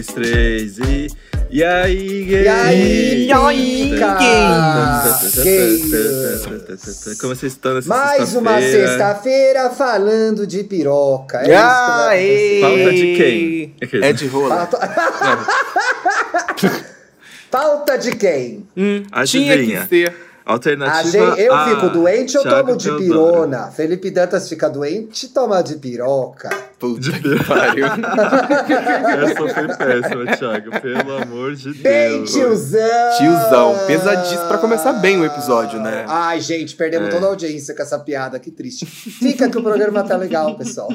dois, três e. E aí, gay? E aí, E aí, gays? Como vocês estão nessa Mais uma sexta-feira? falando de piroca. É isso acontecer. Pauta de quem? É de rola. Pauta... Pauta de quem? Hum, tinha que ser. A Alternativa gente, eu A, fico doente, eu Thiago tomo de pirona. Felipe Dantas fica doente, toma de piroca. Puta que pariu. Essa foi péssima, Thiago. Pelo amor de Bem, Deus. tiozão! Tiozão, pesadíssimo pra começar bem o episódio, né? Ai, gente, perdemos É. toda a audiência com essa piada, que triste. Fica que o programa tá legal, pessoal.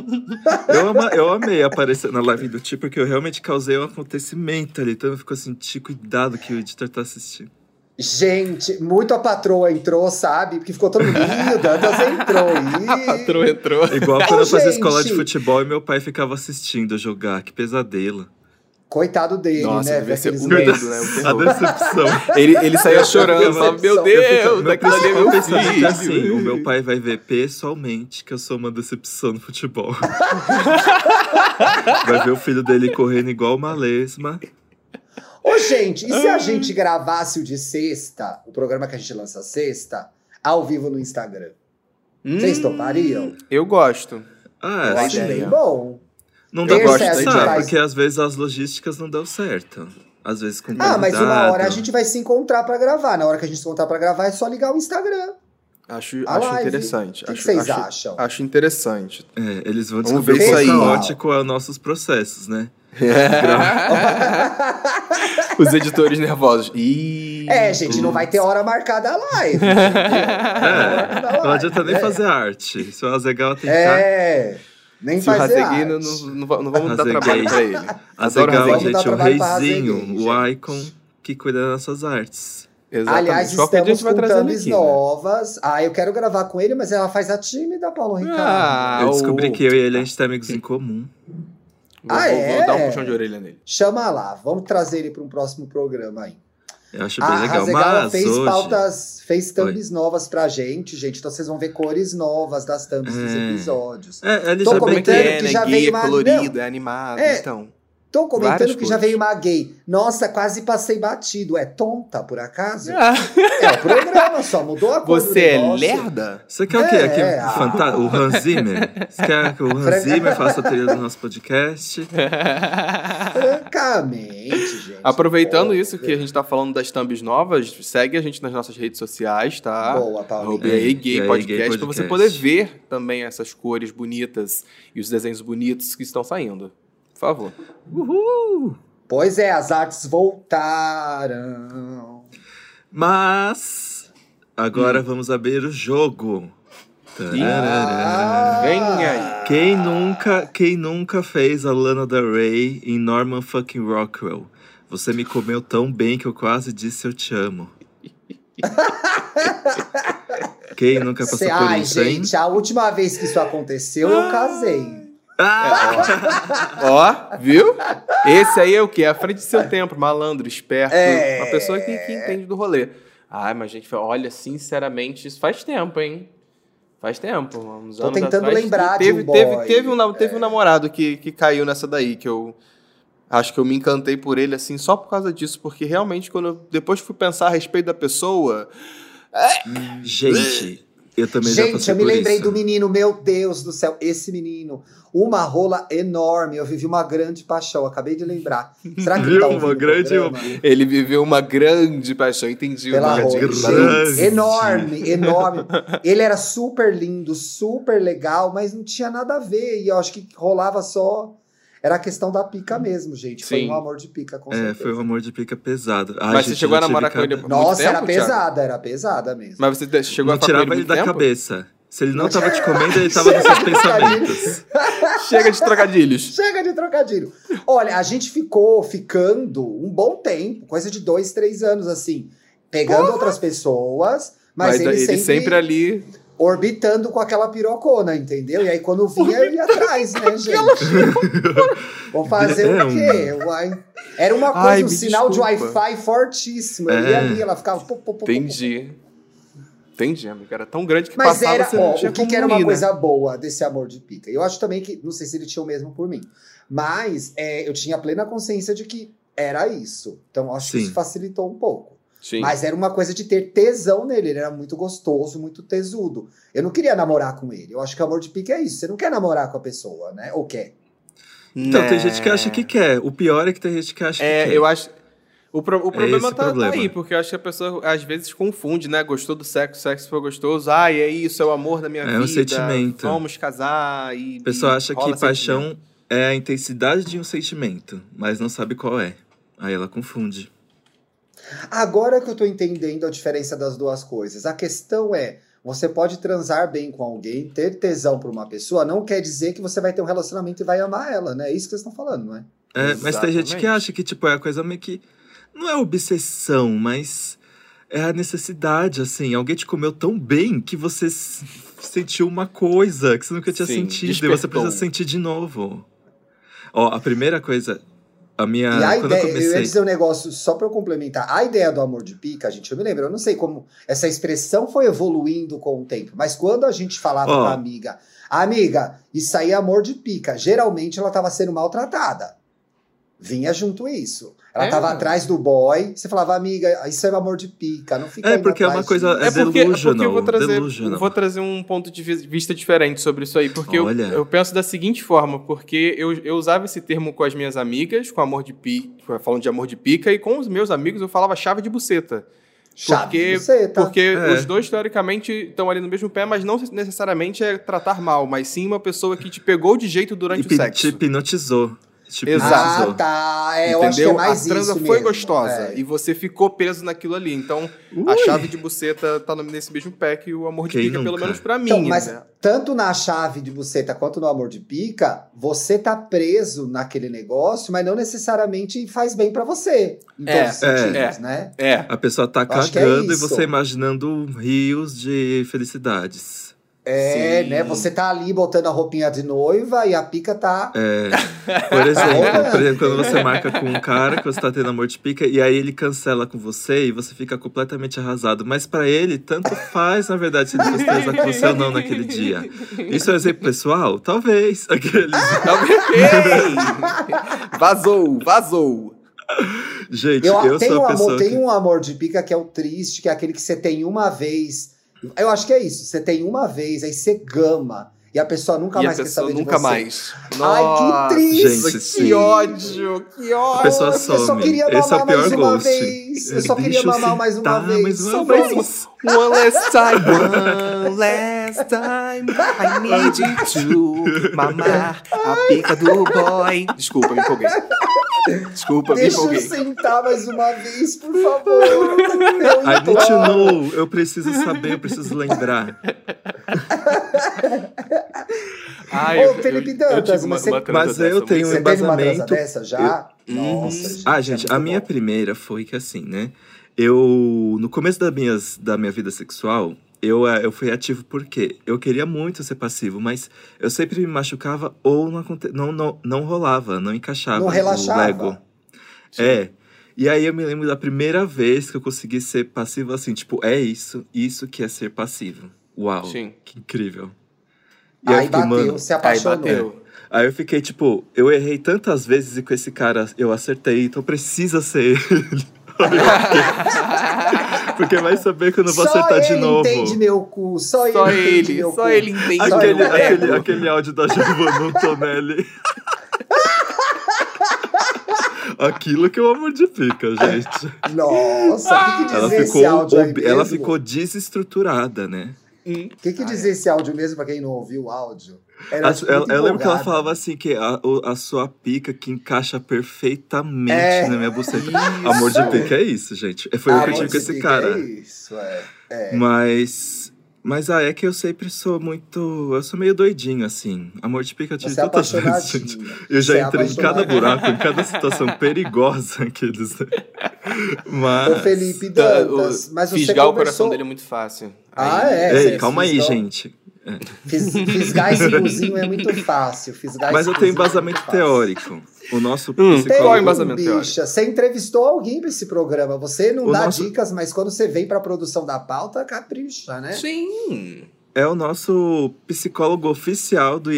Eu, ama- eu amei aparecer na live do Ti, porque eu realmente causei um acontecimento ali. Então eu fico assim, Ti, cuidado que o editor tá assistindo. Gente, muito a patroa entrou, sabe? Porque ficou todo mundo. O Dantas entrou. Ih. Entrou, entrou. Igual quando eu fazia escola de futebol e meu pai ficava assistindo jogar. Que pesadelo. Coitado dele, Nossa, né? devia ver ser memes. medo, né? A decepção. Ele, ele saía chorando, falava, meu eu Deus, Meu daquilo ali é meu filho. assim, o meu pai vai ver pessoalmente que eu sou uma decepção no futebol. vai ver o filho dele correndo igual uma lesma. Ô, gente, e se a gente gravasse o de sexta, o programa que a gente lança sexta, ao vivo no Instagram? Vocês Hum, topariam? Eu gosto. Ah, Eu acho ideia. bem bom. não dá pra faz- porque às vezes as logísticas não dão certo. Às vezes com Ah, mas uma hora a gente vai se encontrar pra gravar. Na hora que a gente se encontrar pra gravar, é só ligar o Instagram. Acho, A acho live. interessante. O que acho, vocês acho, acham? Acho interessante. É, eles vão descobrir o quão isso aí. caótico é os nossos processos, né? Os editores nervosos. Ih, É, gente, não vai ter hora marcada a live. É, não adianta nem fazer arte. Se o Azegal tentar. É, nem Se o fazer não, arte. não, não, não vamos dar Razeguei. trabalho pra ele. Dar gente, o reizinho, o icon que cuida das nossas artes. Exatamente. Aliás, estamos gente vai com thumbs aqui, né? novas. Ah, eu quero gravar com ele, mas ela faz a tímida, Paulo Ricardo. Ah, eu descobri o- que eu e ele a gente tem amigos em comum. Vou, Ah, vou- é? vou dar um puxão de orelha nele. Chama lá, vamos trazer ele para um próximo programa aí. Eu acho bem A legal. Razegala Mas fez hoje. pautas, fez thumbs novas pra gente, gente. Então vocês vão ver cores novas das thumbs dos É. episódios. É, ele Tô é bem que comentando é, que né? já veio é uma- colorido, é animado, É. então. Tô comentando Várias que já cores. veio uma gay. Nossa, quase passei batido. É tonta, por acaso? Ah, É o programa, só mudou a cor do você é lerda? Você quer o quê? É, Aqui, é, fanta- O Hans Zimmer? Você quer que o Hans Franca- Zimmer faça a trilha do nosso podcast? Francamente, gente. Aproveitando Boa. isso que a gente tá falando das thumbs novas, segue a gente nas nossas redes sociais, tá? Boa, Paulinho. E aí, gay aí, podcast, gay pra você podcast. poder ver também essas cores bonitas e os desenhos bonitos que estão saindo. Por favor. Uhul! Pois é, as artes voltaram. Mas agora Hum. vamos abrir o jogo. Ah. Vem aí. Quem nunca, quem nunca fez a Lana Del Rey em Norman fucking Rockwell? Você me comeu tão bem que eu quase disse eu te amo. Quem nunca passou Cê- por Ai, isso, hein? gente, a última vez que isso aconteceu, eu casei. Ah! Ó, viu? Esse aí é o quê? À frente do seu tempo, malandro, esperto. É. Uma pessoa que, que entende do rolê. Ai, mas gente, olha, sinceramente, isso faz tempo, hein? Faz tempo. Uns Tô anos tentando atrás, lembrar de teve, um teve, boy. teve, um, nam- teve um namorado que, que caiu nessa daí, que eu acho que eu me encantei por ele, assim, só por causa disso. Porque realmente, quando eu, depois fui pensar a respeito da pessoa, Gente, eu também já Gente, passei eu me por lembrei isso. do menino, meu Deus do céu, esse menino. Uma rola enorme, eu vivi uma grande paixão, acabei de lembrar. Será que ele Viu? tá Uma grande- ele viveu uma grande paixão. Entendi Pela o rola. grande. grande. Gente, enorme, enorme. Ele era super lindo, super legal, mas não tinha nada a ver. E eu acho que rolava só. Era a questão da pica mesmo, gente. Foi Sim. um amor de pica, com É, certeza. foi um amor de pica pesado. Ai, Mas você gente, chegou a namorar com ele por muito Nossa, tempo, era Thiago? pesada, era pesada mesmo. Mas você chegou Não a tirava ele ele da tempo? cabeça. Se ele não tava te comendo, ele tava nos seus pensamentos. Chega de trocadilhos. Chega de trocadilho. Olha, a gente ficou ficando um bom tempo, coisa de dois, três anos, assim, pegando outras pessoas, mas, Mas, ele, sempre, ali. Orbitando com aquela pirocona, entendeu? E aí quando vinha, eu ia atrás, né, gente? Vou fazer É o quê? Uai. Era uma coisa, Ai, um sinal desculpa. de Wi-Fi fortíssimo. Eu ia É. ali, ela ficava. pô, pô, pô, pô, pô. Entendi. Entendi, amigo. Era tão grande que Mas passava, era, você não ó, o que, que era uma né? coisa boa desse amor de pica? Eu acho também que, não sei se ele tinha o mesmo por mim, mas é, eu tinha plena consciência de que era isso. Então acho que Sim. isso facilitou um pouco. Sim. Mas era uma coisa de ter tesão nele, ele era muito gostoso, muito tesudo. Eu não queria namorar com ele. Eu acho que amor de pica é isso. Você não quer namorar com a pessoa, né? Ou quer? Então, tem gente que acha que quer. O pior é que tem gente que acha que É, quer. eu acho. O, pro- o problema esse o tá, tá problema. aí, porque eu acho que a pessoa às vezes confunde, né? Gostou do sexo, sexo foi gostoso. Ai, é isso, é o amor da minha É vida. um sentimento. Vamos casar e. A pessoa e acha que paixão sentimento. é a intensidade de um sentimento, mas não sabe qual é. Aí ela confunde. Agora que eu tô entendendo a diferença das duas coisas, a questão é: você pode transar bem com alguém, ter tesão por uma pessoa, não quer dizer que você vai ter um relacionamento e vai amar ela, né? É isso que vocês estão falando, não é? É, mas tem gente que acha que, tipo, é a coisa meio que. Não é obsessão, mas é a necessidade, assim. Alguém te comeu tão bem que você sentiu uma coisa que você nunca tinha Sim, sentido e você despertou. precisa sentir de novo. Ó, a primeira coisa. A minha. E a ideia, eu eu, ia comecei. dizer um negócio, só eu complementar, a ideia do amor de pica, gente, eu me lembro, eu não sei como essa expressão foi evoluindo com o tempo, mas quando a gente falava Ó. pra amiga, amiga, isso aí é amor de pica, geralmente ela tava sendo maltratada. Vinha junto isso. Ela É. tava atrás do boy, você falava, amiga, isso é amor de pica, não fica É, porque é uma coisa- disso. É É porque, é porque eu vou trazer, delusional. vou trazer um ponto de vis- vista diferente sobre isso aí, porque eu, eu penso da seguinte forma, porque eu, eu usava esse termo com as minhas amigas, com amor de pica, falando de amor de pica, e com os meus amigos eu falava chave de buceta. Chave porque- de buceta. Porque É. os dois, teoricamente, estão ali no mesmo pé, mas não necessariamente é tratar mal, mas sim uma pessoa que te pegou de jeito durante Hipi- o sexo. Te hipnotizou. Te Exato. Ah, tá. É, eu acho que é Entendeu? mais a transa isso foi mesmo. gostosa É. e você ficou preso naquilo ali. Então, a Ui. chave de buceta tá no- nesse mesmo pé que o amor de Quem pica, pelo nunca? menos pra mim. Então, mas né? tanto na chave de buceta quanto no amor de pica, você tá preso naquele negócio, mas não necessariamente faz bem pra você. Em É, todos os sentidos, é. né? É. A pessoa tá é cagando e você imaginando rios de felicidades. É, Sim. né? Você tá ali botando a roupinha de noiva e a pica tá. É, por exemplo, rolando. por exemplo, quando você marca com um cara que você tá tendo amor de pica e aí ele cancela com você e você fica completamente arrasado. Mas pra ele, tanto faz, na verdade, se ele transar com você ou não naquele dia. Isso é um exemplo pessoal? Talvez. Aqueles... Ok! vazou, vazou. Gente, Eu, eu, tem, sou um a pessoa amor, tem que... um amor de pica que é o triste, que é aquele que você tem uma vez. Eu acho que é isso. Você tem uma vez, aí você gama. E a pessoa nunca e a mais quer pessoa saber nunca de você. mais. Ai, Nossa, que triste! Gente, sim. que ódio, que ódio. A pessoa eu só some. queria Esse é o mamar pior mais uma ghost. vez. Eu só Deixa queria mamar mais uma vez. mais uma Só vez. mais One last time, one last time, I need you to mamar a pica do boy. Desculpa, me empolguei. Desculpa, me Deixa eu empolguei. sentar mais uma vez, por favor. Eu I need to know. Eu preciso saber, eu preciso lembrar. Ai, Ô, Felipe Dantas, uma, mas você- uma Mas eu tenho Você um teve uma transa embasamento. dessa já? Uhum. Nossa, gente. Ah, gente, muito a minha primeira foi que assim, né? Eu, no começo da, minhas, da minha vida sexual, eu, eh, eu fui ativo porque eu queria muito ser passivo, mas eu sempre me machucava ou não, aconte, não, não, não rolava, não encaixava Não o relaxava. Lego. É. E aí eu me lembro da primeira vez que eu consegui ser passivo assim, tipo, é isso, isso que é ser passivo. Uau, Sim. que incrível. E eu Aí fiquei, bateu, mano, se Aí apaixonou. bateu. Aí eu fiquei, tipo, eu errei tantas vezes e com esse cara eu acertei, então precisa ser ele. Porque vai saber que eu não vou só acertar ele de novo. entende meu cu, só, Só ele entende ele, meu só cu. ele entende. Aquele, meu aquele, aquele áudio da Giovanna Antonelli. Aquilo que é o amor de pica, gente. Nossa, o que, que Ela dizer esse ficou, ela mesmo? ficou desestruturada, né? Hum. O que, que Ah, dizer esse áudio mesmo pra quem não ouviu o áudio? Era, A- tipo, ela- eu lembro que ela falava assim, que a, o- a sua pica que encaixa perfeitamente É. na minha buceta. Isso. Amor de pica é isso, gente. Foi o que eu tive com esse pica cara. É isso, é. Mas. Mas ah, é que eu sempre sou muito. Eu sou meio doidinho, assim. Amor de pica eu tive Você é tantas vezes. gente. Eu já Você é entrei em cada buraco, em cada situação perigosa aqueles. Mas. Ô, Felipe Tá, Dantas, o- mas você Fisgar o conversou... coração dele é muito fácil. Ah, Aí- é? Ei, calma aí, fisgou. gente. Fis, fisgar esse cozinho é muito fácil. Fisgar Mas eu tenho é embasamento fácil. teórico. O nosso Hum, é psicólogo. embasamento teórico? bicha. Você entrevistou alguém pra esse programa. Você não O dá nosso- dicas, mas quando você vem pra produção da pauta, capricha, né? Sim. é o nosso psicólogo oficial do.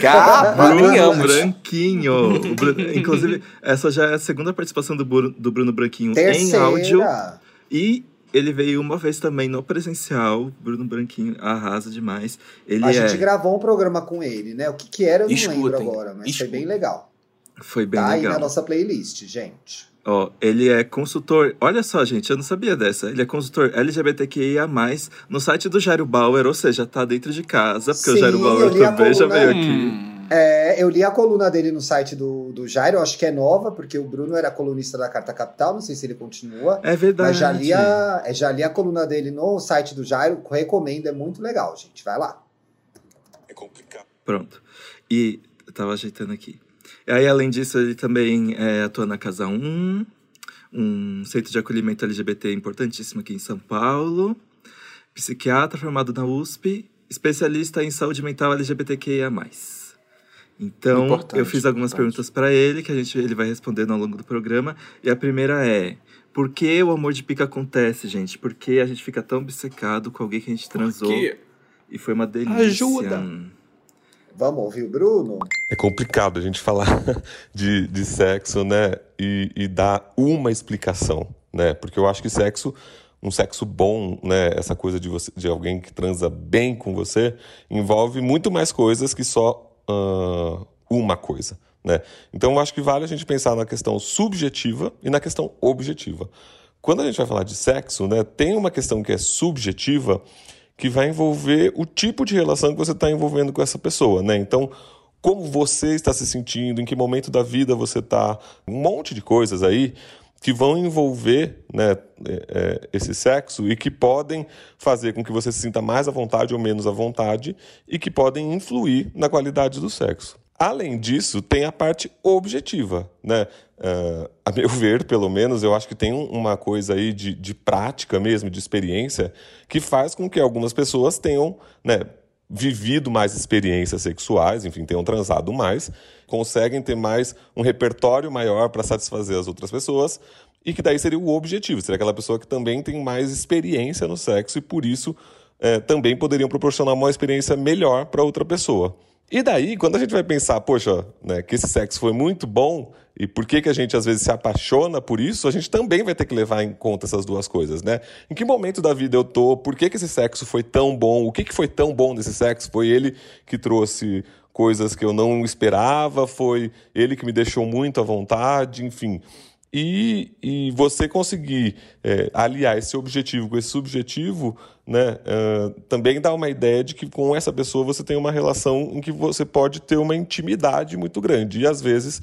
Cara, Bruno. Branquinho. Bruno- inclusive, essa já é a segunda participação do, Bru- do Bruno Branquinho em Terceira. áudio. E ele veio uma vez também no presencial. Bruno Branquinho arrasa demais. Ele A é, gente gravou um programa com ele, né? O que, que era, eu não lembro Escutem, agora, mas escutem. foi bem legal. foi bem tá aí legal. na nossa playlist, gente. Ó, ele é consultor. Olha só, gente, eu não sabia dessa. Ele é consultor LGBTQIA, no site do Jairo Bauer, ou seja, tá dentro de casa, porque o Sim, Jairo eu Bauer a também já coluna. veio aqui. Hum. É, eu li a coluna dele no site do, do Jairo, acho que é nova, porque o Bruno era colunista da Carta Capital, não sei se ele continua. É verdade. Mas já li, a, é, já li a coluna dele no site do Jairo, recomendo, é muito legal, gente. Vai lá. Pronto. E eu tava ajeitando aqui. E aí, além disso, ele também é, atua na Casa 1, um centro de acolhimento LGBT importantíssimo aqui em São Paulo. Psiquiatra formado na USP, especialista em saúde mental LGBTQIA. Então, Importante, eu fiz algumas importante. perguntas para ele, que a gente, ele vai respondendo ao longo do programa. E a primeira é: por que o amor de pica acontece, gente? Por que a gente fica tão obcecado com alguém que a gente transou Que- e foi uma delícia? Ajuda. Vamos ouvir o Bruno? É complicado a gente falar de, de sexo, né? E, e dar uma explicação, né? Porque eu acho que sexo, um sexo bom, né? Essa coisa de, você, de alguém que transa bem com você, envolve muito mais coisas que só ah, uma coisa, né? Então eu acho que vale a gente pensar na questão subjetiva e na questão objetiva. Quando a gente vai falar de sexo, né? Tem uma questão que é subjetiva que vai envolver o tipo de relação que você está envolvendo com essa pessoa, né? Então, como você está se sentindo, em que momento da vida você está, um monte de coisas aí que vão envolver né, é, é, esse sexo e que podem fazer com que você se sinta mais à vontade ou menos à vontade e que podem influir na qualidade do sexo. Além disso, tem a parte objetiva, né? Ah, a meu ver, pelo menos, eu acho que tem um- uma coisa aí de, de prática mesmo, de experiência, que faz com que algumas pessoas tenham, né, vivido mais experiências sexuais, enfim, tenham transado mais, conseguem ter mais um repertório maior para satisfazer as outras pessoas, e que daí seria o objetivo, seria aquela pessoa que também tem mais experiência no sexo e por isso eh, também poderiam proporcionar uma experiência melhor para outra pessoa. E daí, quando a gente vai pensar, poxa, né, que esse sexo foi muito bom, e por que, que a gente às vezes se apaixona por isso, a gente também vai ter que levar em conta essas duas coisas, né? Em que momento da vida eu tô? Por que, que esse sexo foi tão bom? O que, que foi tão bom nesse sexo? Foi ele que trouxe coisas que eu não esperava? Foi ele que me deixou muito à vontade? Enfim. E, e você conseguir é, aliar esse objetivo com esse subjetivo, né, ah, também dá uma ideia de que com essa pessoa você tem uma relação em que você pode ter uma intimidade muito grande. E às vezes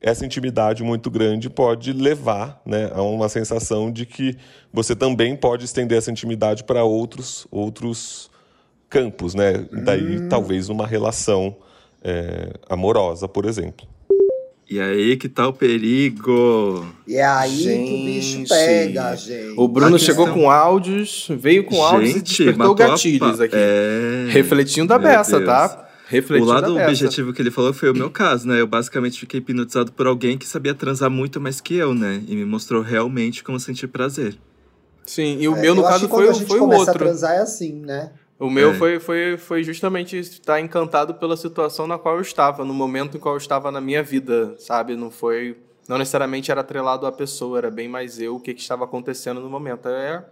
essa intimidade muito grande pode levar né, a uma sensação de que você também pode estender essa intimidade para outros, outros campos. Né? Daí, talvez, uma relação é, amorosa, por exemplo. E aí que tá o perigo. E é aí que o bicho Gente. pega, gente. O Bruno A chegou com áudios, veio com áudios e Gente, despertou a gatilhos pa- aqui. É... Refletindo a Meu beça, Deus. tá? O Refletindo lado a beça. objetivo que ele falou foi o meu caso, né? Eu basicamente fiquei hipnotizado por alguém que sabia transar muito mais que eu, né? E me mostrou realmente como sentir prazer. Sim, e o É, meu, no caso, foi, a gente foi o começa a outro. transar é assim, né? O meu É. foi, foi, foi justamente estar encantado pela situação na qual eu estava, no momento em qual eu estava na minha vida, sabe? Não foi. Não necessariamente era atrelado à pessoa, era bem mais eu, o que, que estava acontecendo no momento. É,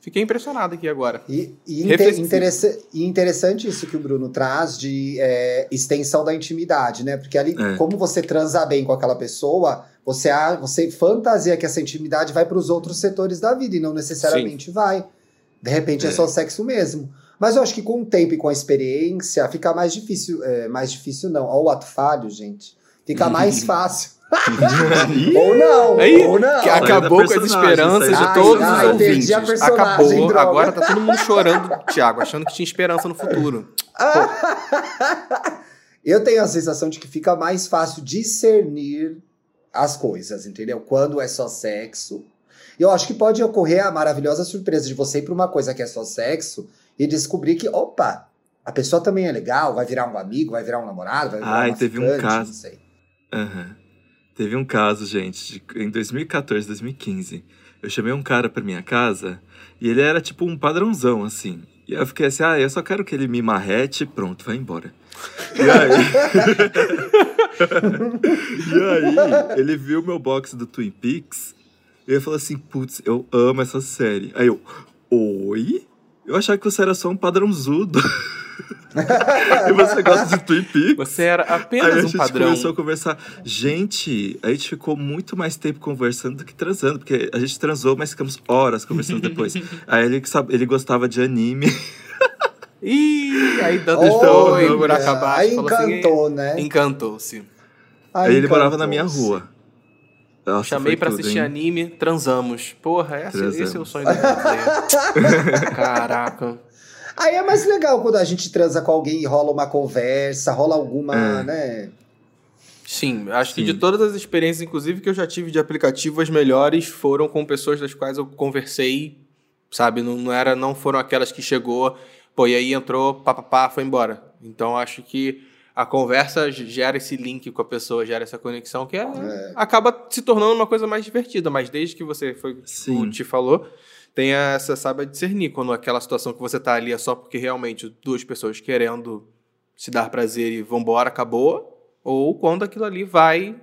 fiquei impressionado aqui agora. E, e, inte- Reflexivo. interessa- e interessante isso que o Bruno traz de é, extensão da intimidade, né? Porque ali, É. como você transa bem com aquela pessoa, você, a- você fantasia que essa intimidade vai para os outros setores da vida e não necessariamente vai. De repente é. É. só sexo mesmo. Mas eu acho que com o tempo e com a experiência fica mais difícil. é, mais difícil não. Olha o ato falho, gente. Fica mais fácil. ou não, Aí, ou não. acabou com as esperanças de todos Ai, os ai, perdi ouvintes. Acabou, droga. agora tá todo mundo chorando, Thiago, achando que tinha esperança no futuro. Eu tenho a sensação de que fica mais fácil discernir as coisas, entendeu? Quando é só sexo. E eu acho que pode ocorrer a maravilhosa surpresa de você ir pra uma coisa que é só sexo e descobrir que, opa, a pessoa também é legal, vai virar um amigo, vai virar um namorado, vai virar Ai, uma teve um ficante, caso. não sei. Aham. Teve um caso, gente, de- em 2014, 2015. Eu chamei um cara pra minha casa e ele era tipo um padrãozão, assim. E eu fiquei assim, ah, eu só quero que ele me marrete e pronto, vai embora. E aí... e aí, ele viu meu box do Twin Peaks e ele falou assim, putz, eu amo essa série. Aí eu, oi? Eu achava que você era só um padrãozudo. e você gosta de Twin Peaks? Você era Aí a apenas um gente padrão. começou a conversar. Gente, a gente ficou muito mais tempo conversando do que transando, porque a gente transou, mas ficamos horas conversando depois. Aí ele, ele gostava de anime. Ih, aí dando foi não, por acabar. Aí falou assim, encantou, né? Encantou-se. Aí ele morava na minha rua. Nossa, Chamei pra tudo, assistir hein? anime, transamos. Porra, esse, esse é o Transamos. sonho da. Caraca. Aí é mais legal quando a gente transa com alguém e rola uma conversa, rola alguma, É. né? Sim, acho que Sim. de todas as experiências, inclusive, que eu já tive de aplicativo, as melhores foram com pessoas das quais eu conversei, sabe? Não, não, era, não foram aquelas que chegou, pô, e aí entrou, papapá, foi embora. Então acho que a conversa gera esse link com a pessoa, gera essa conexão, que é, acaba se tornando uma coisa mais divertida. Mas desde que você foi, Sim. o te falou, tem essa, sabe, discernir quando aquela situação que você tá ali é só porque realmente duas pessoas querendo se dar prazer e vambora, acabou, ou quando aquilo ali vai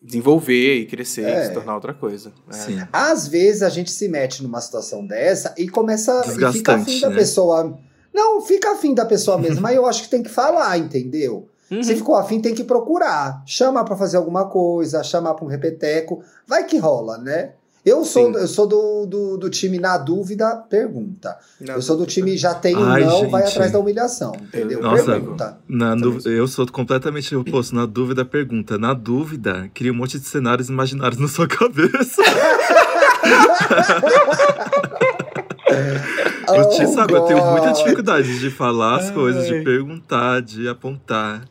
desenvolver e crescer É. e se tornar outra coisa. É. Sim. Às vezes a gente se mete numa situação dessa e começa e fica afim da né? pessoa. Não, fica afim da pessoa mesmo, mas eu acho que tem que falar, entendeu? Uhum. Se ficou afim, tem que procurar. Chamar pra fazer alguma coisa, chamar pra um repeteco. Vai que rola, né? Eu sou, Sim. eu sou do, do, do time na dúvida, pergunta. Não. Eu sou do time já tem um não, vai gente. atrás da humilhação, entendeu? Nossa. Pergunta. Na dúvida, eu sou completamente oposto. Na dúvida, pergunta. Na dúvida, cria um monte de cenários imaginários na sua cabeça. Eu te Oh, sabe, eu tenho muita dificuldade de falar as coisas, de perguntar, de apontar.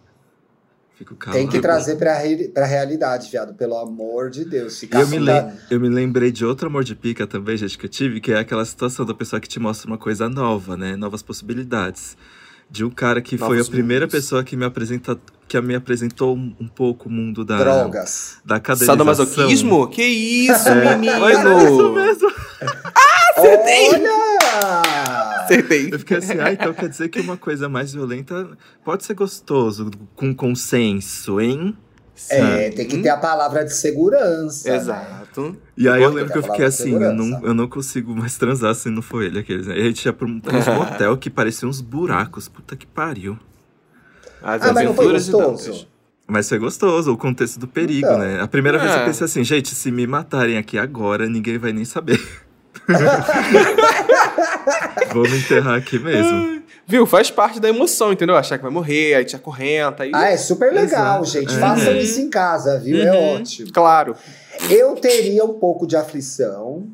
Fico calado. Tem que trazer pra, re- pra realidade, viado. Pelo amor de Deus. Ficar eu me, lem- eu me lembrei de outro amor de pica também, gente, que eu tive, que é aquela situação da pessoa que te mostra uma coisa nova, né? Novas possibilidades. De um cara que foi Novos a primeira mundos. pessoa que me apresenta, que me apresentou um, um pouco o mundo da, drogas. da cadeização. Sadomasoquismo? Que isso, É, menino! é isso mesmo. Olha! Acertei. Eu fiquei assim, ah, então quer dizer que uma coisa mais violenta pode ser gostoso, com consenso, hein? É, tem que ter a palavra de segurança. né? Exato. E aí eu lembro que eu fiquei assim, eu não, eu não consigo mais transar se não for ele aqueles. Né? E a gente ia pra um, pra uns motel que pareciam uns buracos. Puta que pariu. As Ah, mas não foi gostoso? Mas foi gostoso, o contexto do perigo, Então. né? A primeira vez eu É. pensei assim, gente, se me matarem aqui agora, ninguém vai nem saber. Vou me enterrar aqui mesmo. Viu? Faz parte da emoção, entendeu? Achar que vai morrer, aí te acorrenta. Aí... Ah, é super legal, Exato. gente. É. Façam Uhum. isso em casa, viu? É Uhum. ótimo. Claro. Eu teria um pouco de aflição.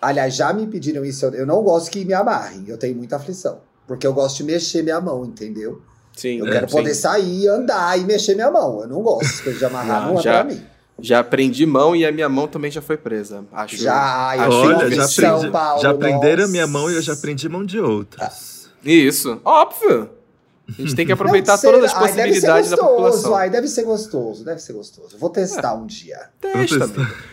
Aliás, já me pediram isso. Eu- não gosto que me amarrem. Eu tenho muita aflição. Porque eu gosto de mexer minha mão, entendeu? Sim. Eu É, quero sim. poder sair, andar e mexer minha mão. Eu não gosto. De amarrar Ah, não é já- pra mim. Já prendi mão e a minha mão também já foi presa. Acho. Já, eu tenho Olha, já, aprendi, Paulo, já aprenderam a minha mão e eu já aprendi mão de outros. Isso. Óbvio. A gente tem que aproveitar sei, todas as ai, deve ser possibilidades da gostoso, população. Ai, deve ser gostoso, deve ser gostoso. Vou testar um dia. Testa.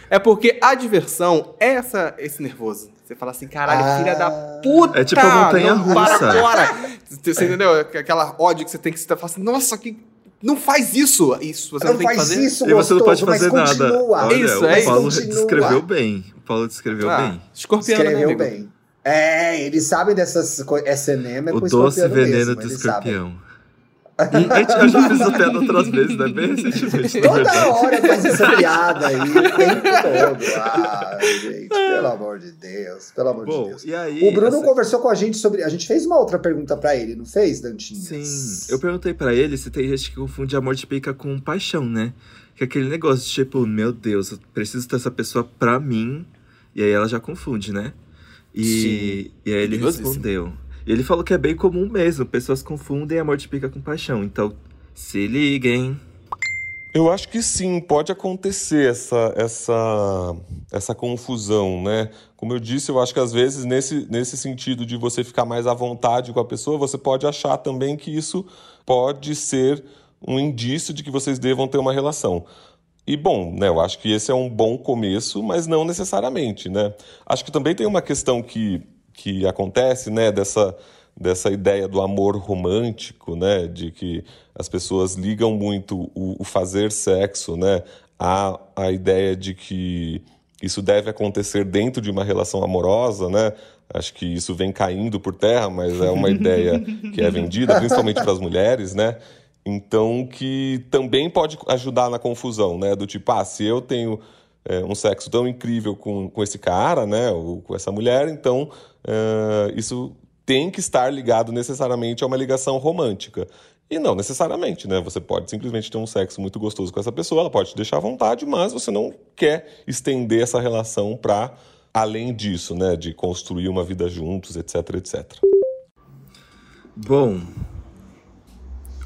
É porque a diversão é essa, esse nervoso. Você fala assim, caralho, Ah. filha da puta! É tipo a montanha não para russa. agora! Você entendeu? Aquela ódio que você tem que você fala assim, nossa, que... não faz isso! Isso, você não, não tem que faz fazer. isso E você não pode fazer nada. continua. Olha, Isso, o é Paulo isso. descreveu bem. O Paulo descreveu Ah, bem. escorpiano, né, Escreveu amigo? bem. É, eles sabem dessas coisas. SNM é o doce veneno mesmo, sabem. Gente- eu já fiz essa piada outras vezes, né? Bem recentemente, na Toda verdade. hora faz essa piada aí, o tempo todo. Ah, gente, pelo amor de Deus, pelo amor de Bom, Deus. e aí... O Bruno essa- conversou com a gente sobre. A gente fez uma outra pergunta pra ele, não fez, Dantinho? Sim, eu perguntei pra ele se tem gente que confunde amor de pica com paixão, né? Que é aquele negócio de tipo, meu Deus, eu preciso ter essa pessoa pra mim. E aí ela já confunde, né? E, e aí ele Perigosíssimo. respondeu. E ele falou que é bem comum mesmo, pessoas confundem amor de pica com paixão. Então, se liguem. Eu acho que sim, pode acontecer essa, essa, essa confusão, né? Como eu disse, eu acho que às vezes, nesse, nesse sentido de você ficar mais à vontade com a pessoa, você pode achar também que isso pode ser um indício de que vocês devam ter uma relação. E bom, né, eu acho que esse é um bom começo, mas não necessariamente, né? Acho que também tem uma questão que, que acontece, né, dessa, dessa ideia do amor romântico, né, de que as pessoas ligam muito o, o fazer sexo, né, à, à ideia de que isso deve acontecer dentro de uma relação amorosa, né? Acho que isso vem caindo por terra, mas é uma ideia que é vendida, principalmente para as mulheres, né? Então, que também pode ajudar na confusão, né? Do tipo, ah, se eu tenho é, um sexo tão incrível com, com esse cara, né? Ou com essa mulher, então é, isso tem que estar ligado necessariamente a uma ligação romântica. E não necessariamente, né? Você pode simplesmente ter um sexo muito gostoso com essa pessoa, ela pode te deixar à vontade, mas você não quer estender essa relação para além disso, né? De construir uma vida juntos, etc, etc. Bom,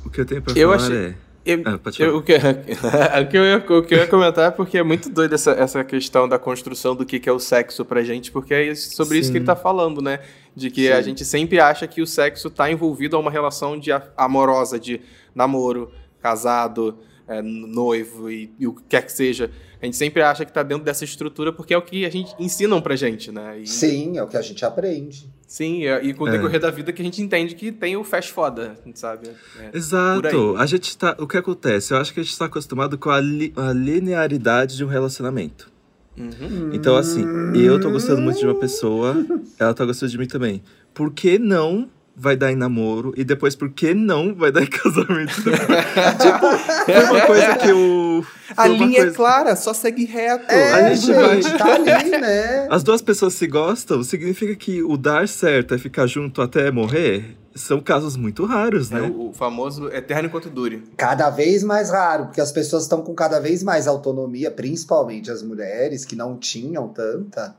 o que eu tenho pra eu falar achei... é eu, ah, eu, o, que, o, que eu ia, o que eu ia comentar é porque é muito doido essa, essa questão da construção do que, que é o sexo pra gente, porque é sobre Sim. isso que ele tá falando, né? De que Sim. a gente sempre acha que o sexo tá envolvido a uma relação de amorosa, de namoro, casado, é, noivo e, e, o que quer que seja. A gente sempre acha que tá dentro dessa estrutura porque é o que a gente ensinam pra gente, né? E, Sim, é o que a gente aprende. Sim, é, e com o é. decorrer da vida que a gente entende que tem o fast foda, sabe? É, Exato. A gente tá. O que acontece? Eu acho que a gente está acostumado com a, li, a linearidade de um relacionamento. Uhum. Então, assim, eu tô gostando muito de uma pessoa, ela tá gostando de mim também. Por que não vai dar em namoro e depois por que não vai dar em casamento. tipo, foi uma coisa que eu. A linha é coisa... é clara, só segue reto. É, a gente, vai... tá ali, né? As duas pessoas se gostam, significa que o dar certo é ficar junto até morrer. São casos muito raros, né? É o famoso eterno enquanto dure. Cada vez mais raro, porque as pessoas estão com cada vez mais autonomia, principalmente as mulheres que não tinham tanta,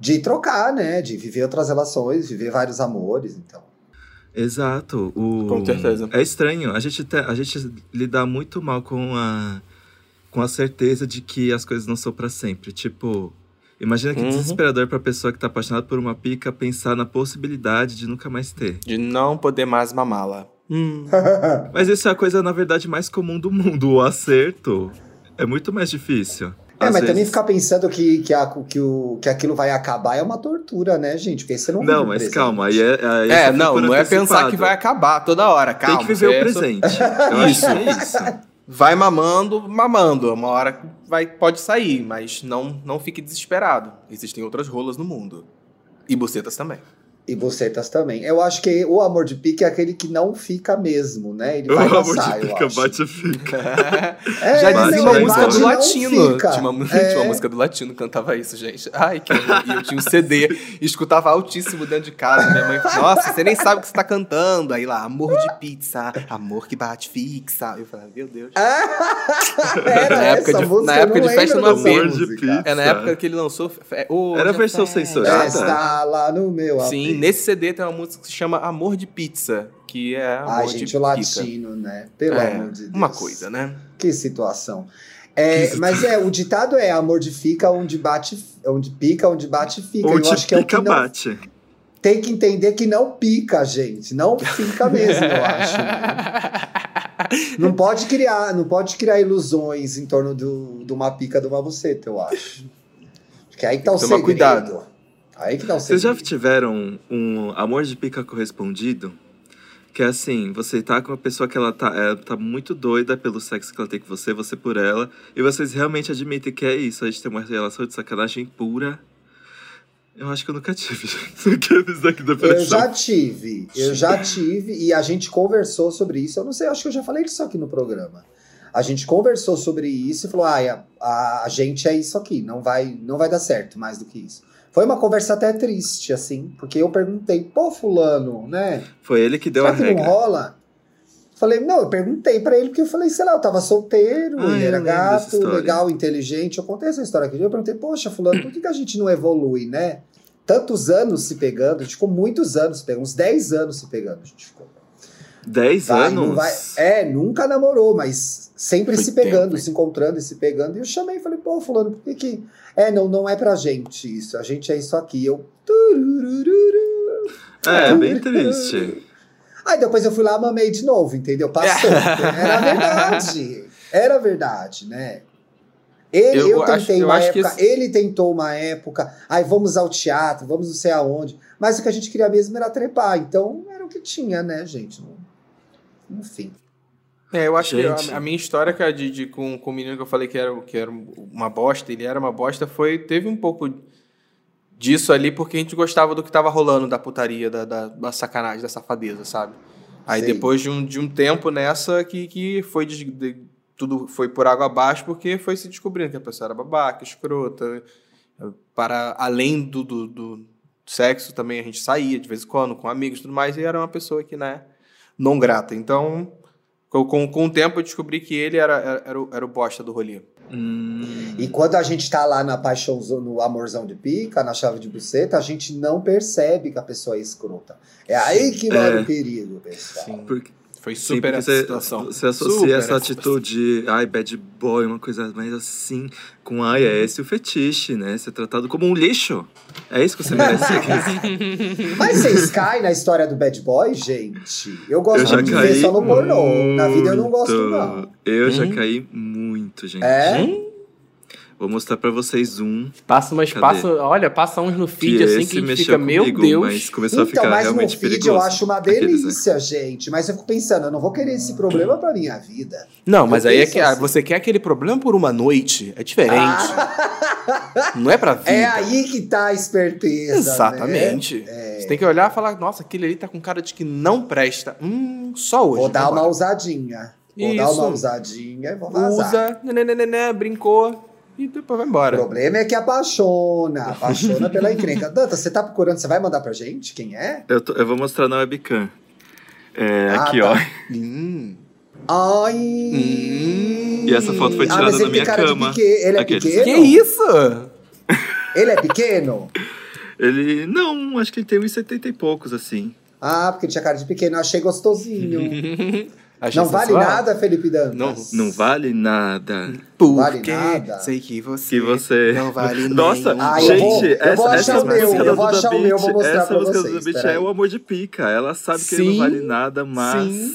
de trocar, né? De viver outras relações, viver vários amores, então. Exato. O... Com certeza. É estranho. A gente, te... a gente lida muito mal com a... com a certeza de que as coisas não são para sempre. Tipo, imagina que uhum. desesperador pra pessoa que tá apaixonada por uma pica pensar na possibilidade de nunca mais ter. De não poder mais mamá-la. Hum. Mas isso é a coisa, na verdade, mais comum do mundo. O acerto é muito mais difícil. É, mas vezes... também ficar pensando que, que, a, que, o, que aquilo vai acabar é uma tortura, né, gente? Porque você não Não, mas presente. calma, aí é. Aí é, não, não é pensar que vai acabar toda hora, calma. Tem que viver o presente. Eu isso. acho que é isso. Vai mamando, mamando. Uma hora vai, pode sair, mas não, não fique desesperado. Existem outras rolas no mundo. E bucetas também. E bucetas também. Eu acho que o amor de pique é aquele que não fica mesmo, né? Ele vai o passar, amor de pica bate e fica. é, Já dizia uma música do latino. Tinha uma, é. tinha uma música do latino que cantava isso, gente. Ai, que E eu tinha um CD e escutava altíssimo dentro de casa. Minha mãe, nossa, você nem sabe o que você tá cantando. Aí lá, amor de pizza, amor que bate fixa. Eu falei, meu Deus. Era na época de, na época de festa no pizza. É na época que ele lançou. É, Era a versão censurada. Está lá no meu Sim, nesse CD tem uma música que se chama Amor de Pizza, que é amor Ai, gente, de o latino, né? Pelo é, amor de Deus. Uma coisa, né? Que situação. É, mas é, o ditado é amor de fica onde bate, onde pica, onde bate fica. Onde eu acho que é o que não, bate. Tem que entender que não pica, gente. Não fica mesmo, eu acho. Né? Não pode criar, não pode criar ilusões em torno do, de uma pica de uma buceta, eu acho. Porque aí que tá o segredo. cuidado. Aí que dá um Vocês já tiveram um amor de pica correspondido? Que é assim, você tá com uma pessoa que ela tá, ela tá muito doida pelo sexo que ela tem com você, você por ela, e vocês realmente admitem que é isso, a gente tem uma relação de sacanagem pura. Eu acho que eu nunca tive. eu já tive, eu já tive, e a gente conversou sobre isso. Eu não sei, acho que eu já falei isso aqui no programa. A gente conversou sobre isso e falou: ah, a, a gente é isso aqui, não vai, não vai dar certo mais do que isso. Foi uma conversa até triste, assim, porque eu perguntei, pô, fulano, né? Foi ele que deu Será a que regra. não rola? Falei, não, eu perguntei para ele, porque eu falei, sei lá, eu tava solteiro, ah, ele era gato, legal, inteligente. Eu contei essa história aqui. Eu perguntei, poxa, fulano, por que, que a gente não evolui, né? Tantos anos se pegando, a gente ficou muitos anos se pegando, uns 10 anos se pegando, a gente ficou. 10 Vai, anos? não vai- É, nunca namorou, mas sempre Foi se pegando, tempo, se encontrando e se pegando. E eu chamei e falei, pô, fulano, por que que... É, não, não é pra gente isso. A gente é isso aqui. Eu... É, bem triste. Aí depois eu fui lá, mamei de novo, entendeu? Passou. Era verdade. Era verdade, né? Ele, eu, Eu acho- tentei eu uma acho época, esse- ele tentou uma época, aí vamos ao teatro, vamos não sei aonde. Mas o que a gente queria mesmo era trepar. Então era o que tinha, né, gente? Não- Enfim. É, eu acho Gente. que a, a minha história cara, de, de- com, com o menino que eu falei que era, que era uma bosta, ele era uma bosta, foi. Teve um pouco disso ali, porque a gente gostava do que tava rolando da putaria, da, da, da sacanagem, da safadeza, sabe? Aí Sei. depois de um, de um tempo nessa que, que foi des- de- tudo foi por água abaixo, porque foi se descobrindo que a pessoa era babaca, escrota. Para além do, do, do sexo também a gente saía de vez em quando com amigos e tudo mais, e era uma pessoa que, né, não grata. Então, com, com, o tempo eu descobri que ele era, era, era, o, era o bosta do rolê. Hum, E quando a gente tá lá na paixão, no amorzão de pica, na chave de buceta, a gente não percebe que a pessoa é escrota. É aí que mora É. o perigo, pessoal. Sim. porque, Foi sim, super essa situação. você associa Super essa atitude, ai, bad boy, uma coisa mais assim, com ai, é esse o fetiche, né? Ser tratado como um lixo. É isso que você merece. Mas vocês caem na história do bad boy, gente? Eu Eu gosto já de ver caí só no pornô. Na vida eu não gosto, não. Eu já Hum? caí muito, gente. É? Vou mostrar pra vocês um Passa umas, Cadê? passa, olha, passa uns no que feed assim que a gente mexeu fica, meu comigo, Deus. mas começou a Então, ficar mas no realmente feed perigoso. eu acho uma Aqueles, né? delícia, gente. Mas eu fico pensando, eu não vou querer esse problema pra minha vida. Não, mas Eu aí é que ah, assim. você quer aquele problema por uma noite, é diferente. Não é pra vida. É aí que tá a esperteza. Exatamente. Né? Você tem que olhar e falar, nossa, aquele ali tá com cara de que não presta. Hum, só hoje. Vou dar uma vambora. ousadinha. Vou dar Isso. uma ousadinha e vou vazar. Usa, né, brincou e depois vai O embora. problema é que apaixona. Apaixona pela encrenca. Danta, você tá procurando, você vai mandar pra gente quem é? Eu, tô- eu vou mostrar na webcam. É, Ah, aqui, tá. ó. Hum. Ai! Hum. E essa foto foi Ah, tirada mas na ele minha tem cara cama. de. Ele é Aqueles. pequeno? Que isso? Ele é pequeno? Ele. Não, acho que ele tem uns 70 e poucos, assim. Ah, porque ele tinha cara de pequeno. Eu achei gostosinho. Achei Não vale sensual. nada, Felipe Dantas? Não vale nada. Porque Vale nada. sei que você, Que você. não vale Nossa, nenhum. Ah, eu gente, vou- eu essa, vou achar essa o meu, música eu vou achar o meu, eu vou mostrar essa pra música vocês, do Beat é o amor de pica. Ela sabe que ele Sim. não vale nada, mas. Sim.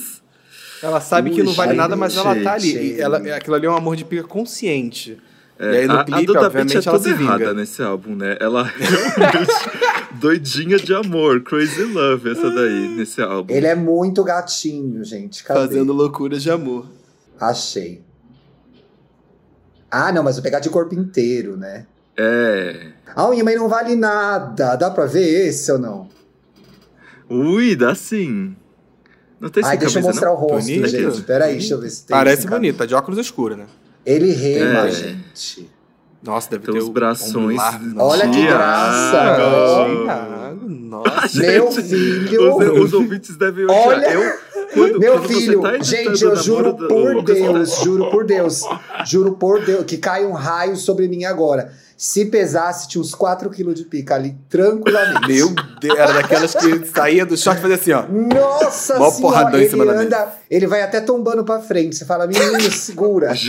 Ela sabe que Ui, não vale gente, nada, mas ela tá ali. E ela, aquilo ali é um amor de pica consciente. É, e aí no a, a clipe, Duda Beat obviamente, é ela se toda errada vinga. nesse álbum, né? Ela realmente doidinha de amor, crazy love, essa daí, nesse álbum. Ele é muito gatinho, gente. Cadê? Fazendo loucuras de amor. Achei. Ah, não, mas eu vou pegar de corpo inteiro, né? É. A unha, mas não vale nada. Dá pra ver esse ou não? Ui, dá sim. Não tem Ai, deixa eu camisa, mostrar não? o rosto, Bonito. gente. Peraí, deixa eu ver se tem. Parece bonito, tá de óculos escuros, né? Ele rema, É. gente. Nossa, deve Tem ter os ombro largo. Olha que graça. Tiago. Thiago, Nossa. Meu Gente, filho. Os, os ouvintes devem odiar. Olha- Eu, quando, Meu quando filho, tá gente, eu o juro do- por o- Deus, juro por Deus, juro por Deus, que cai um raio sobre mim agora. Se pesasse, tinha uns 4 quilos de pica ali, tranquilamente. Meu Deus, era daquelas que saía do short e fazia assim, ó. Nossa Mó senhora, ele anda, ele vai até tombando pra frente. Você fala, menino, segura.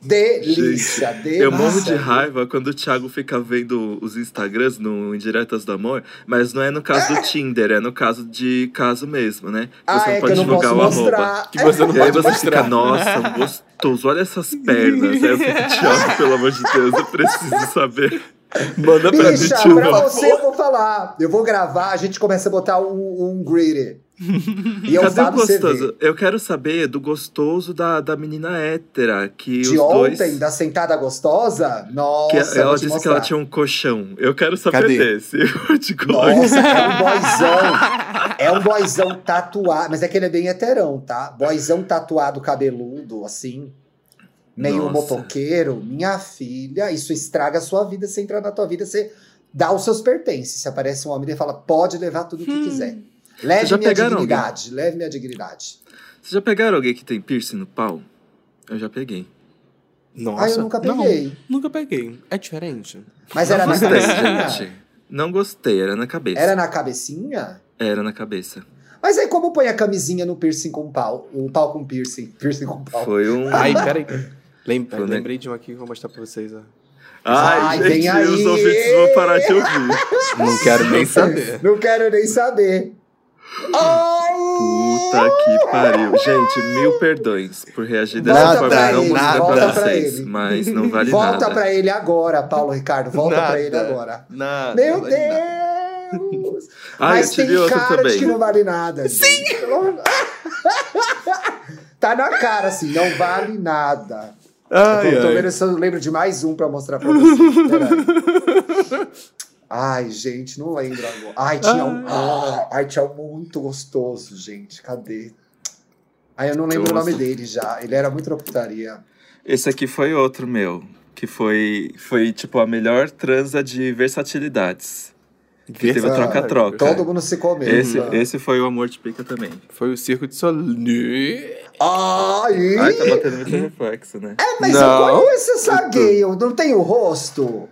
delícia, delícia. Eu morro de raiva quando o Thiago fica vendo os Instagrams no Indiretas do Amor, mas não é no caso do Tinder, é no caso de caso mesmo, né? Ah, Você é não que pode não divulgar posso o arroba. mostrar. Que você não E aí você mostrar. fica, nossa, gostoso, olha essas pernas. Aí eu fico, Thiago, pelo amor de Deus, eu preciso saber. Manda pra mim, Bicha, tio. pra você eu vou falar. Eu vou gravar, a gente começa a botar um, um greeter. E eu Cadê o gostoso? Eu quero saber do gostoso da, da menina hétera, que De os ontem, dois... da sentada gostosa? Nossa, Que ela disse que ela mostrar. tinha um colchão. Eu quero saber Cadê? desse. Nossa, é um boyzão. É um boyzão tatuado. Mas é que ele é bem heterão, tá? Boyzão tatuado, cabeludo, assim. Meio Nossa. motoqueiro. Minha filha, isso estraga a sua vida. Você entra na tua vida, você dá os seus pertences. Se aparece um homem e fala, pode levar tudo o que quiser. Leve já minha dignidade, leve minha dignidade. Vocês já pegaram alguém que tem piercing no pau? Eu já peguei. Nossa. Ah, eu nunca peguei. Não, nunca peguei. É diferente. Mas era Não na gostei, cabecinha? gente. Não gostei, era na cabeça. Era na cabecinha? Era na cabeça. Mas aí como põe a camisinha no piercing com pau? O pau com piercing. Piercing com pau. Foi um. Ai, peraí. Lem Foi, né? lembrei de um aqui que eu vou mostrar pra vocês. Ó. Ai, Ai, gente, vem aí. os ouvintes vão parar de ouvir. Não quero nem saber. Não quero nem saber. Ai! Puta que pariu. Gente, mil perdões por reagir dessa Volta forma. pra Não ele, mostrei volta pra pra vocês, ele. mas não vale Volta nada. pra ele agora, Paulo Ricardo. Volta pra ele Nada. agora. Nada. Meu vale nada. Deus! Ah, Mas tem cara de também. que não vale nada. Sim! tá na cara, assim, não vale nada. Ai, eu tô ai. vendo se eu lembro de mais um pra mostrar pra vocês. Ai, gente, não lembro agora. Ai, tinha um. ah, Ai, tinha um muito gostoso, gente. Cadê? Ai, eu não lembro o nome dele já. Ele era muito na putaria. Esse aqui foi outro meu. Que foi, foi tipo, a melhor transa de versatilidades. Que teve a troca-troca. Todo mundo se comeu. Esse, né? esse foi o amor de pica também. Foi o circo de Soleil. Ai! Ai, tá batendo muito reflexo, né? É, mas Não. eu conheço essa gay, eu não tenho rosto.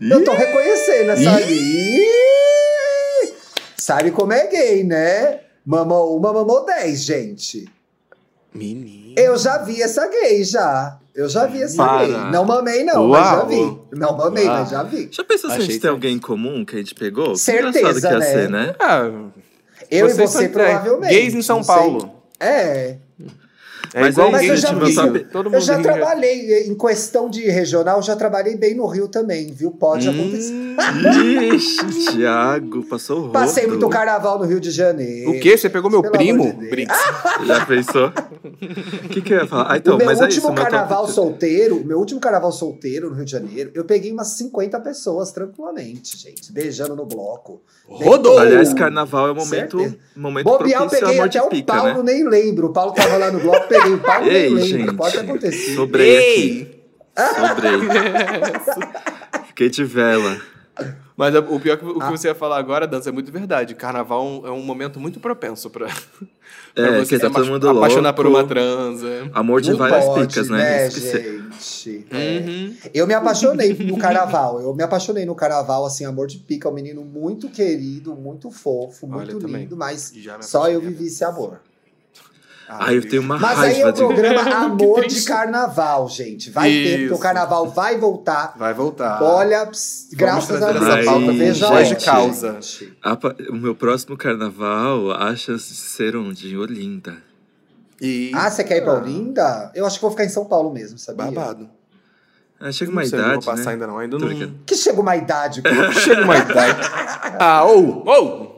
Eu tô reconhecendo essa. Ih! Sabe como é gay, né? Mamou uma, mamou dez, gente. Menino. Eu já vi essa gay, já. Eu já vi essa Para. gay. Não mamei, não, mas já Uau. vi. Não mamei, Uau. mas já vi. Já pensou se a Achei gente tem alguém em comum que a gente pegou? Que Certeza, engraçado que ia né? ser, né? Ah, Eu e vocês você, são- provavelmente. Gays em São não sei. Paulo. É. É Mas igual aí, Mas eu gays já top- Todo Eu já rio trabalhei, em questão de regional, eu já trabalhei bem no Rio também, viu? Pode Hum. acontecer. Ixi, Thiago, passou o rodo. Passei muito carnaval no Rio de Janeiro. O quê? Você pegou meu Pelo primo? de. Já pensou? O que, que eu ia falar? Ah, então, o meu mas é último isso. meu carnaval top- solteiro, meu último carnaval solteiro no Rio de Janeiro, eu peguei umas 50 pessoas tranquilamente, gente, beijando no bloco. Rodou! Aliás, carnaval é o momento, momento Bobear, eu propício ao peguei até o pica, Paulo, né? nem lembro. O Paulo tava lá no bloco, peguei o Paulo, nem Ei, lembro. gente. Pode acontecer. Sobrei aqui. Ei! Sobrei. Fiquei de vela. Mas é- o pior que o que Ah. você ia falar agora, Dança, é muito verdade. Carnaval é um momento muito propenso pra, pra É, você que tá se todo mundo apaixonar por louco. uma transa. Amor de Não várias pode, picas, né? né, gente? É. Uhum. Eu me apaixonei no carnaval. Eu me apaixonei no carnaval, assim, amor de pica, um menino muito querido, muito fofo, Olha, muito também. lindo, mas só eu vivi esse amor. Ah, eu tenho uma Mas aí é o de. programa Amor de. Carnaval, gente. Vai ter, porque o Isso. carnaval vai voltar. Vai voltar. Olha, graças a Deus. essa pauta Veja voz de causa. A pa- O meu próximo carnaval acha ser onde? Em Olinda. E... Ah, você quer ir pra Olinda? Eu acho que vou ficar em São Paulo mesmo, sabia? Babado. Ah, chega Não uma sei, não idade, vou passar né? ainda não. Ainda não... Que chega uma idade. Chega uma idade. Ah, ou, ou!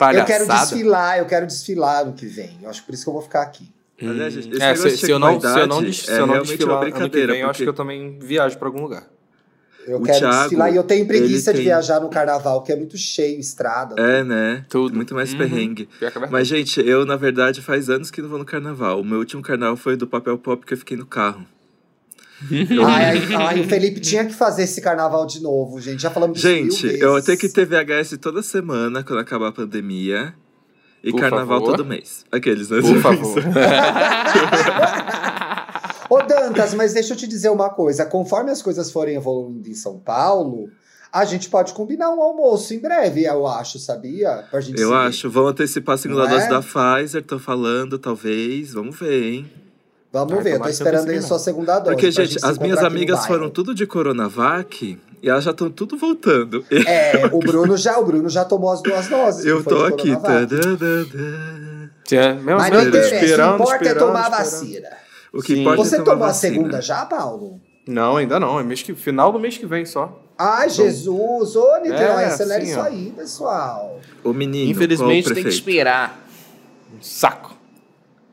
Eu quero Palhaçada. desfilar, eu quero desfilar no que vem. Eu acho que por isso que eu vou ficar aqui. Aliás, esse É, se, se eu não, se eu não, des- se é eu não desfilar uma ano que vem, eu acho que eu também viajo pra algum lugar. Eu O quero Thiago, desfilar e eu tenho preguiça de tem- viajar no carnaval, que é muito cheio, estrada. É, né? Tudo. Muito mais Uhum. perrengue. É. Mas, gente, eu, na verdade, faz anos que não vou no carnaval. O meu último carnaval foi do papel pop que eu fiquei no carro. Ai, ai, ai, o Felipe tinha que fazer esse carnaval de novo, gente. Já falamos disso Gente, eu vezes. tenho que ter VHS toda semana quando acabar a pandemia. E Por carnaval favor. todo mês. Aqueles, né? Por favor. Ô, Dantas, mas deixa eu te dizer uma coisa. Conforme as coisas forem evoluindo em São Paulo, a gente pode combinar um almoço em breve, eu acho, sabia? Pra gente Eu se ver. acho. Vão antecipar a segunda Não é? dose da Pfizer, tô falando, talvez. Vamos ver, hein? Vamos Ai, ver, eu tô que esperando aí sua segunda dose. Porque, gente, se as minhas amigas foram tudo de Coronavac e elas já estão tudo voltando. É, o Bruno já, o Bruno já tomou as duas doses. Eu tô aqui. Tadadadã. Tinha, mesmo Mas não interessa, o que importa é tomar a vacina. O que Sim. importa Você é tomar tomou a segunda já, Paulo? Não, ainda não. É mês que, final do mês que vem só. Ai, Jesus! Ô, Niterói, É, acelera assim, isso aí, pessoal. O menino, Infelizmente qual o tem que esperar. Um saco.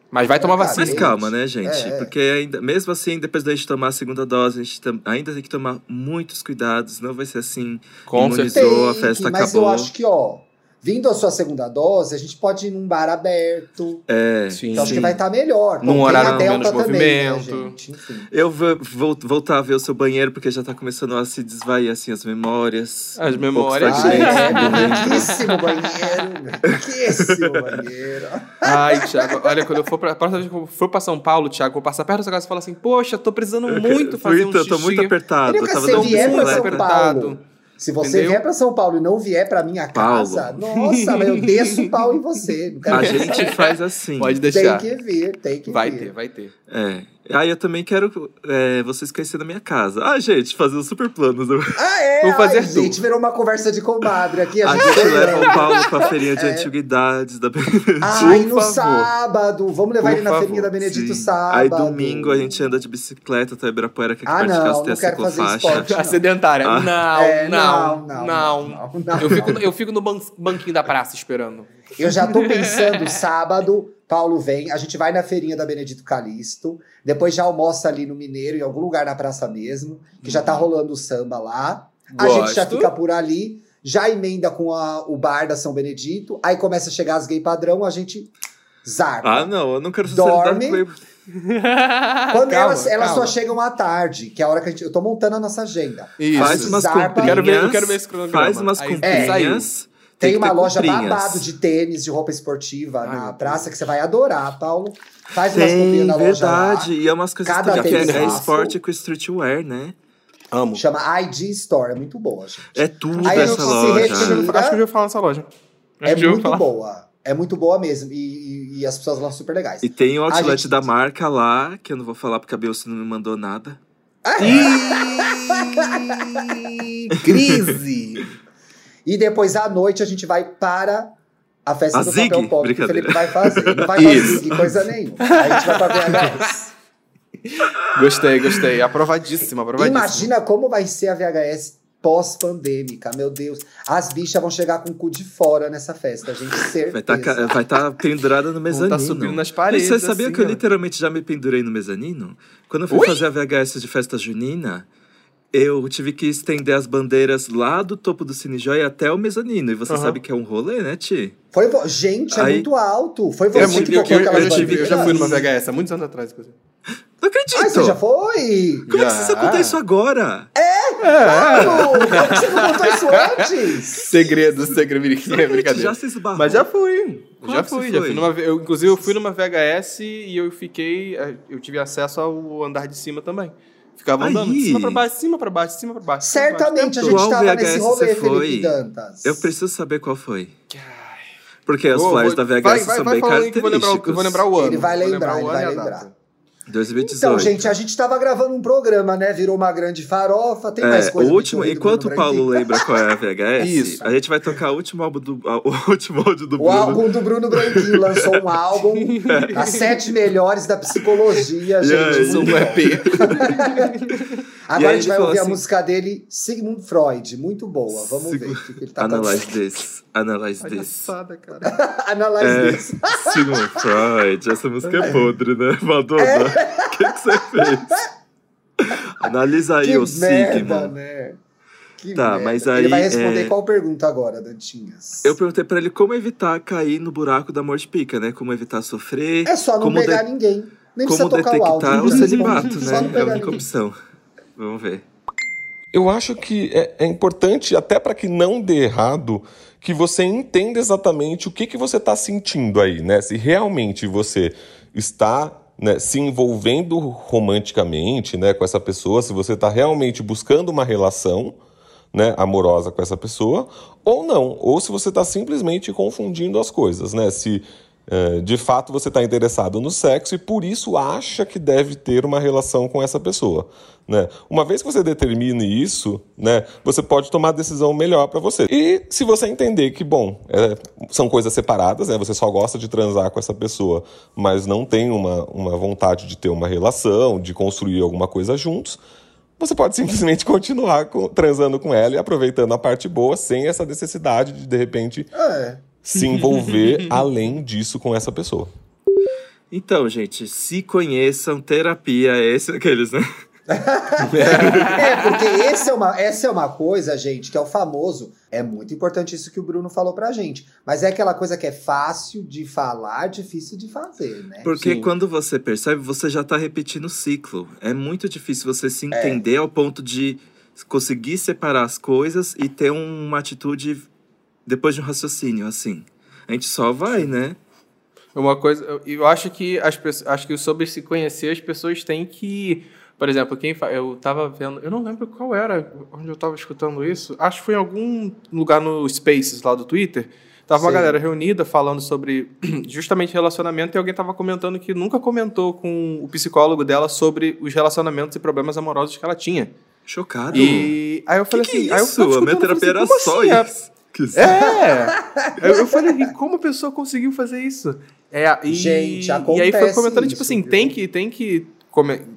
Mas vai tomar Cara, vacina. Mas calma, né, gente? é, é. Porque ainda, mesmo assim, depois da gente tomar a segunda dose, a gente tam- ainda tem que tomar muitos cuidados. Não vai ser assim. Com imunizou, certeza. a festa mas acabou. eu acho que, ó, vindo a sua segunda dose, a gente pode ir num bar aberto. É. Sim. Então acho que vai estar melhor. Num horário a Delta menos também, né, movimento. gente? Enfim. Eu vou, vou voltar a ver o seu banheiro, porque já tá começando a se desvair assim as memórias. As Um memórias. Ah, é, riquíssimo banheiro. Riquíssimo banheiro. Ai, Thiago, olha, quando eu for pra, próxima vez que eu for pra São Paulo, Thiago, vou passar perto da sua casa e falar assim, poxa, tô precisando muito fazer um Então, xixi. tô muito apertado. Eu tava dando vier um pra leve. São apertado. Paulo. Se você Entendeu? vier pra São Paulo e não vier pra minha Paulo. casa, nossa, mas eu desço o pau em você. A gente faz assim. Pode Tem deixar. que vir, tem que Vai vir. ter, vai ter. É. Aí eu também quero é, vocês conhecerem a minha casa. Ah, gente, fazer os super planos. Ah, é? Vamos fazer Ai, tudo. gente, virou uma conversa de comadre aqui. A A gente, gente leva o Paulo pra feirinha de É. antiguidades da Ai, Por no favor. sábado. Vamos levar Por ele na favor, feirinha da Benedito Sim. sábado. Aí domingo a gente anda de bicicleta até Ibirapuera, que aqui Ah, não, não a quero fazer ciclofaixa. esporte. A sedentária. Ah. Não, É, não, não, não, não, não, não. Eu fico, eu fico no ban- banquinho da praça esperando. Eu já tô pensando, sábado, Paulo vem, a gente vai na feirinha da Benedito Calixto, depois já almoça ali no Mineiro, em algum lugar na praça mesmo, que já tá rolando o samba lá. A gente já Gosto. fica por ali, já emenda com a- o bar da São Benedito, aí começa a chegar as gay padrão, a gente zarpa. Ah, não, eu não quero Dorme. Quando Calma, elas, elas só chegam à tarde, que é a hora que a gente, eu tô montando a nossa agenda. Isso. Faz umas Zarpa. comprinhas. Quero ver- eu quero ver esse cronograma. Faz umas Aí, comprinhas. Tem, que uma loja comprinhas. babado de tênis, de roupa esportiva Ai, na praça, que você vai adorar, Paulo. Faz umas comprinhas Tem, na loja lá. verdade. E é umas coisas Cada que é, é esporte com streetwear, né? Amo. Chama ID Store, é muito boa, gente. É tudo Aí essa loja. retira- Acho que eu já ouvi falar nessa loja. Acho É muito falar. boa. É muito boa mesmo. E, e- e as pessoas lá são super legais. E tem o outlet gente- da marca lá, que eu não vou falar porque a Beyoncé não me mandou nada. Ih, Crise! E depois à noite a gente vai para a festa A do Zig? papel pop que o. Felipe vai fazer. Não vai Isso. Zig, coisa nenhuma. Aí a gente vai pra VHS. Gostei, gostei. Aprovadíssima, aprovadíssima. Imagina como vai ser a VHS pós-pandêmica, meu Deus. As bichas vão chegar com o cu de fora nessa festa, gente, certeza. Vai estar vai tá pendurada no mezanino. subindo nas paredes, Mas você sabia assim, que eu ó. literalmente já me pendurei no mezanino? Quando eu fui Oi? fazer a VHS de festa junina, eu tive que estender as bandeiras lá do topo do Cine Joy até o mezanino. E você Aham. saque é um rolê, né, Ti? Foi vo- Gente, é Aí- muito alto. Foi você É muito, que eu, colocou aquelas eu, tive- eu já fui numa VHS há muitos anos atrás. inclusive. Não acredito! Ai, você já foi? Como é que Já. você conta isso agora? Paulo, por que você não contou isso antes? Segredo, segredo, brincadeira. brincadeira. Já se esbarrou. Mas já fui. Qual já que fui, já fui numa. Eu, inclusive, eu fui numa VHS e eu fiquei. eh, Eu tive acesso ao andar de cima também. Ficava Aí. andando de cima pra baixo, de cima pra baixo, de cima pra baixo. cima pra baixo, Certamente a gente Qual tava VHS nesse você rolê, foi? Felipe Dantas. Eu preciso saber qual foi. Porque os flyers da VHS vai, vai, são vai bem que eu vou lembrar, o- eu característicos. vou lembrar o ano. Ele vai lembrar, ele vai lembrar. Data. 2018. Então, gente, a gente tava gravando um programa, né? Virou uma grande farofa. Tem mais É, coisa o último, enquanto o Paulo lembra qual é a VHS, Isso. a gente vai tocar o último álbum do, o último áudio do O Bruno. álbum do Bruno Branquinho lançou um álbum, as sete melhores da psicologia, gente. muito um bom. EP. Agora a gente vai ouvir a assim- música dele, Sigmund Freud, muito boa. Vamos ver o que, ele tá Analyze cantando. this, analyze this. Palhaçada, cara. Analyze É, this. Sigmund Freud, essa música é podre, né? Madonna, o que, que você fez? Analisa aí Que o merda, Sigmund. né? Que Tá, merda. mas Ele aí, vai responder é- qual pergunta agora, Dantinhas? Eu perguntei pra ele como evitar cair no buraco da morte pica, né? Como evitar sofrer. É só não como pegar de- ninguém. Nem Como detectar o não precisa celibato, né? Só não É a pegar única ninguém. opção. Vamos ver. Eu acho que é, é importante, até para que não dê errado, que você entenda exatamente o que, que você está sentindo aí, né? Se realmente você está né, se envolvendo romanticamente né, com essa pessoa, se você está realmente buscando uma relação né, amorosa com essa pessoa, ou não, ou se você está simplesmente confundindo as coisas, né? Se de fato você está interessado no sexo e por isso acha que deve ter uma relação com essa pessoa. Né? Uma vez que você determine isso, né, você pode tomar a decisão melhor para você. E se você entender que, bom, é, são coisas separadas, né, você só gosta de transar com essa pessoa, mas não tem uma, uma vontade de ter uma relação, de construir alguma coisa juntos, você pode simplesmente continuar com- transando com ela e aproveitando a parte boa sem essa necessidade de, de repente, É. se envolver além disso com essa pessoa. Então, gente, se conheçam, terapia, esse aqueles, né? É, porque esse é uma, essa é uma coisa, gente, que é o famoso. É muito importante isso que o Bruno falou pra gente. Mas é aquela coisa que é fácil de falar, difícil de fazer, né? Porque Sim. quando você percebe, você já tá repetindo o ciclo. É muito difícil você se É. entender ao ponto de conseguir separar as coisas e ter uma atitude depois de um raciocínio, assim. A gente só vai, né? Uma coisa, eu, eu acho que as pessoas, acho que sobre se conhecer as pessoas têm que Por exemplo, quem fa... eu tava vendo, eu não lembro qual era, onde eu tava escutando isso. Acho que foi em algum lugar no Spaces lá do Twitter. Tava uma Sim. galera reunida falando sobre justamente relacionamento e alguém tava comentando que nunca comentou com o psicólogo dela sobre os relacionamentos e problemas amorosos que ela tinha. Chocado. E aí eu falei que assim, é aí eu isso? tava A minha eu terapia era assim, só como assim? isso. É! eu, eu falei, e como a pessoa conseguiu fazer isso? É, e, Gente, E aí foi acontece comentando, tipo isso, assim, viu? tem que, tem que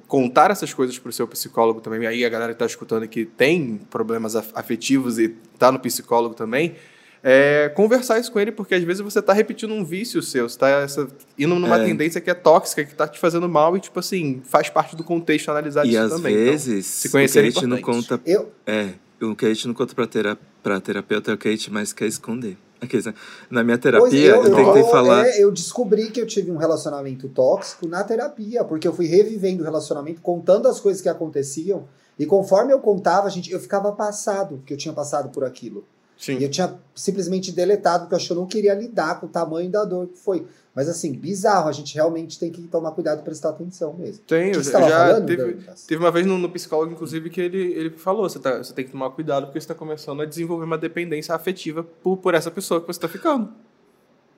contar essas coisas pro seu psicólogo também. E aí a galera que tá escutando que tem problemas af- afetivos e tá no psicólogo também, é, conversar isso com ele, porque às vezes você tá repetindo um vício seu, você tá essa- indo numa É. tendência que é tóxica, que tá te fazendo mal e, tipo assim, faz parte do contexto analisar E isso às também. Então, vezes, se o conhecer que a é gente não importante. conta. Eu, É, o que a gente não conta pra, tera, pra terapeuta é o que a gente mais quer esconder. Aqueles, né? Na minha terapia, Pois, eu, eu, tentei eu- falar. é, eu descobri que eu tive um relacionamento tóxico na terapia, porque eu fui revivendo o relacionamento, contando as coisas que aconteciam, e conforme eu contava, gente, eu ficava passado que eu tinha passado por aquilo. Sim. E eu tinha simplesmente deletado, porque eu acho que eu não queria lidar com o tamanho da dor que foi. Mas assim, bizarro, a gente realmente tem que tomar cuidado e prestar atenção mesmo. Tem, eu já, falando, teve, teve uma vez no, no psicólogo, inclusive, que ele, ele falou: você, tá, você tem que tomar cuidado porque você está começando a desenvolver uma dependência afetiva por, por essa pessoa que você está ficando.